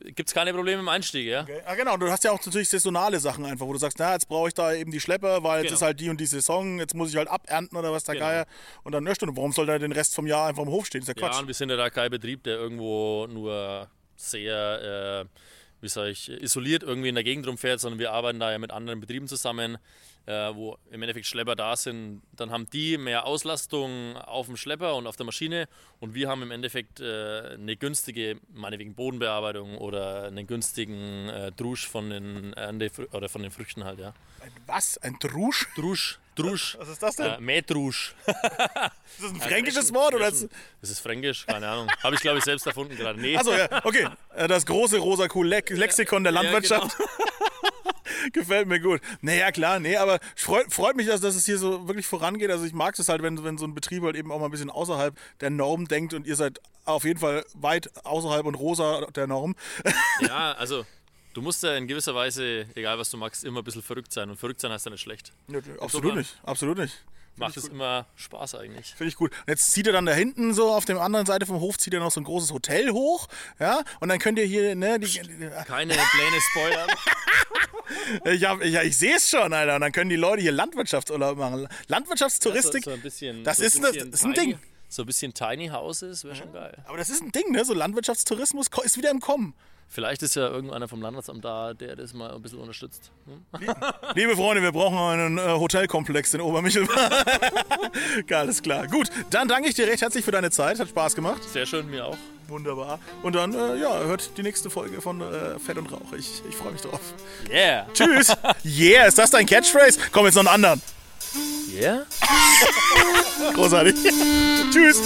gibt es keine Probleme im Einstieg, ja? Okay. Ah, genau, du hast ja auch natürlich saisonale Sachen einfach, wo du sagst, na, jetzt brauche ich da eben die Schlepper, weil jetzt Genau. ist halt die und die Saison, jetzt muss ich halt abernten oder was der Genau. Geier. Und dann, ne, Stunde, warum soll der den Rest vom Jahr einfach im Hof stehen? Das ist ja Ja, Quatsch. und wir sind ja da kein Betrieb, der irgendwo nur sehr, äh, wie sag ich, isoliert irgendwie in der Gegend rumfährt, sondern wir arbeiten da ja mit anderen Betrieben zusammen, äh, wo im Endeffekt Schlepper da sind. Dann haben die mehr Auslastung auf dem Schlepper und auf der Maschine und wir haben im Endeffekt äh, eine günstige, meinetwegen Bodenbearbeitung oder einen günstigen äh, Drusch von den Ernte oder von den Früchten halt, ja. Ein was? Ein Drusch? Drusch, Drusch. Was ist das denn? Äh, Mähdrusch. (laughs) ist das ein fränkisches Wort? Oder ist, Das ist fränkisch, keine Ahnung. Habe ich, glaube ich, selbst erfunden gerade. Nee. achso, ja, okay. Äh, Das große rosa Kuh -Le Lexikon der Landwirtschaft. genau. (laughs) Gefällt mir gut. Naja, klar, nee, aber freut, freut mich, dass, dass es hier so wirklich vorangeht. Also ich mag es halt, wenn, wenn so ein Betrieb halt eben auch mal ein bisschen außerhalb der Norm denkt und ihr seid auf jeden Fall weit außerhalb und rosa der Norm. (laughs) Ja, also du musst ja in gewisser Weise, egal was du magst, immer ein bisschen verrückt sein. Und verrückt sein heißt ja nicht schlecht. absolut Insofern- nicht, absolut nicht. Macht es immer Spaß eigentlich. Finde ich gut. Und jetzt zieht er dann da hinten so auf der anderen Seite vom Hof, zieht er noch so ein großes Hotel hoch. Ja, und dann könnt ihr hier, ne, die, Keine Pläne spoilern. (laughs) ich, hab, ich, ich sehe es schon, Alter. Und dann können die Leute hier Landwirtschaftsurlaub machen. Landwirtschaftstouristik. So, so ein bisschen, Das so ist ein, das- bisschen das ist ein Ding. So ein bisschen Tiny Houses wäre schon geil. Aber das ist ein Ding, ne? So Landwirtschaftstourismus ist wieder im Kommen. Vielleicht ist ja irgendeiner vom Landratsamt da, der das mal ein bisschen unterstützt. Hm? (laughs) Liebe Freunde, wir brauchen einen äh, Hotelkomplex in Obermichelbach. (laughs) Alles klar. Gut, dann danke ich dir recht herzlich für deine Zeit. Hat Spaß gemacht. Sehr schön, mir auch. Wunderbar. Und dann, äh, ja, hört die nächste Folge von äh, Fett und Rauch. Ich, ich freue mich drauf. Yeah. Tschüss. (laughs) yeah, ist das dein Catchphrase? Komm, jetzt noch einen anderen. Yeah? (laughs) Großartig. Tschüss.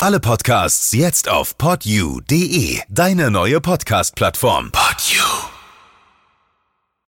Alle Podcasts jetzt auf podyou.de, deine neue Podcast-Plattform.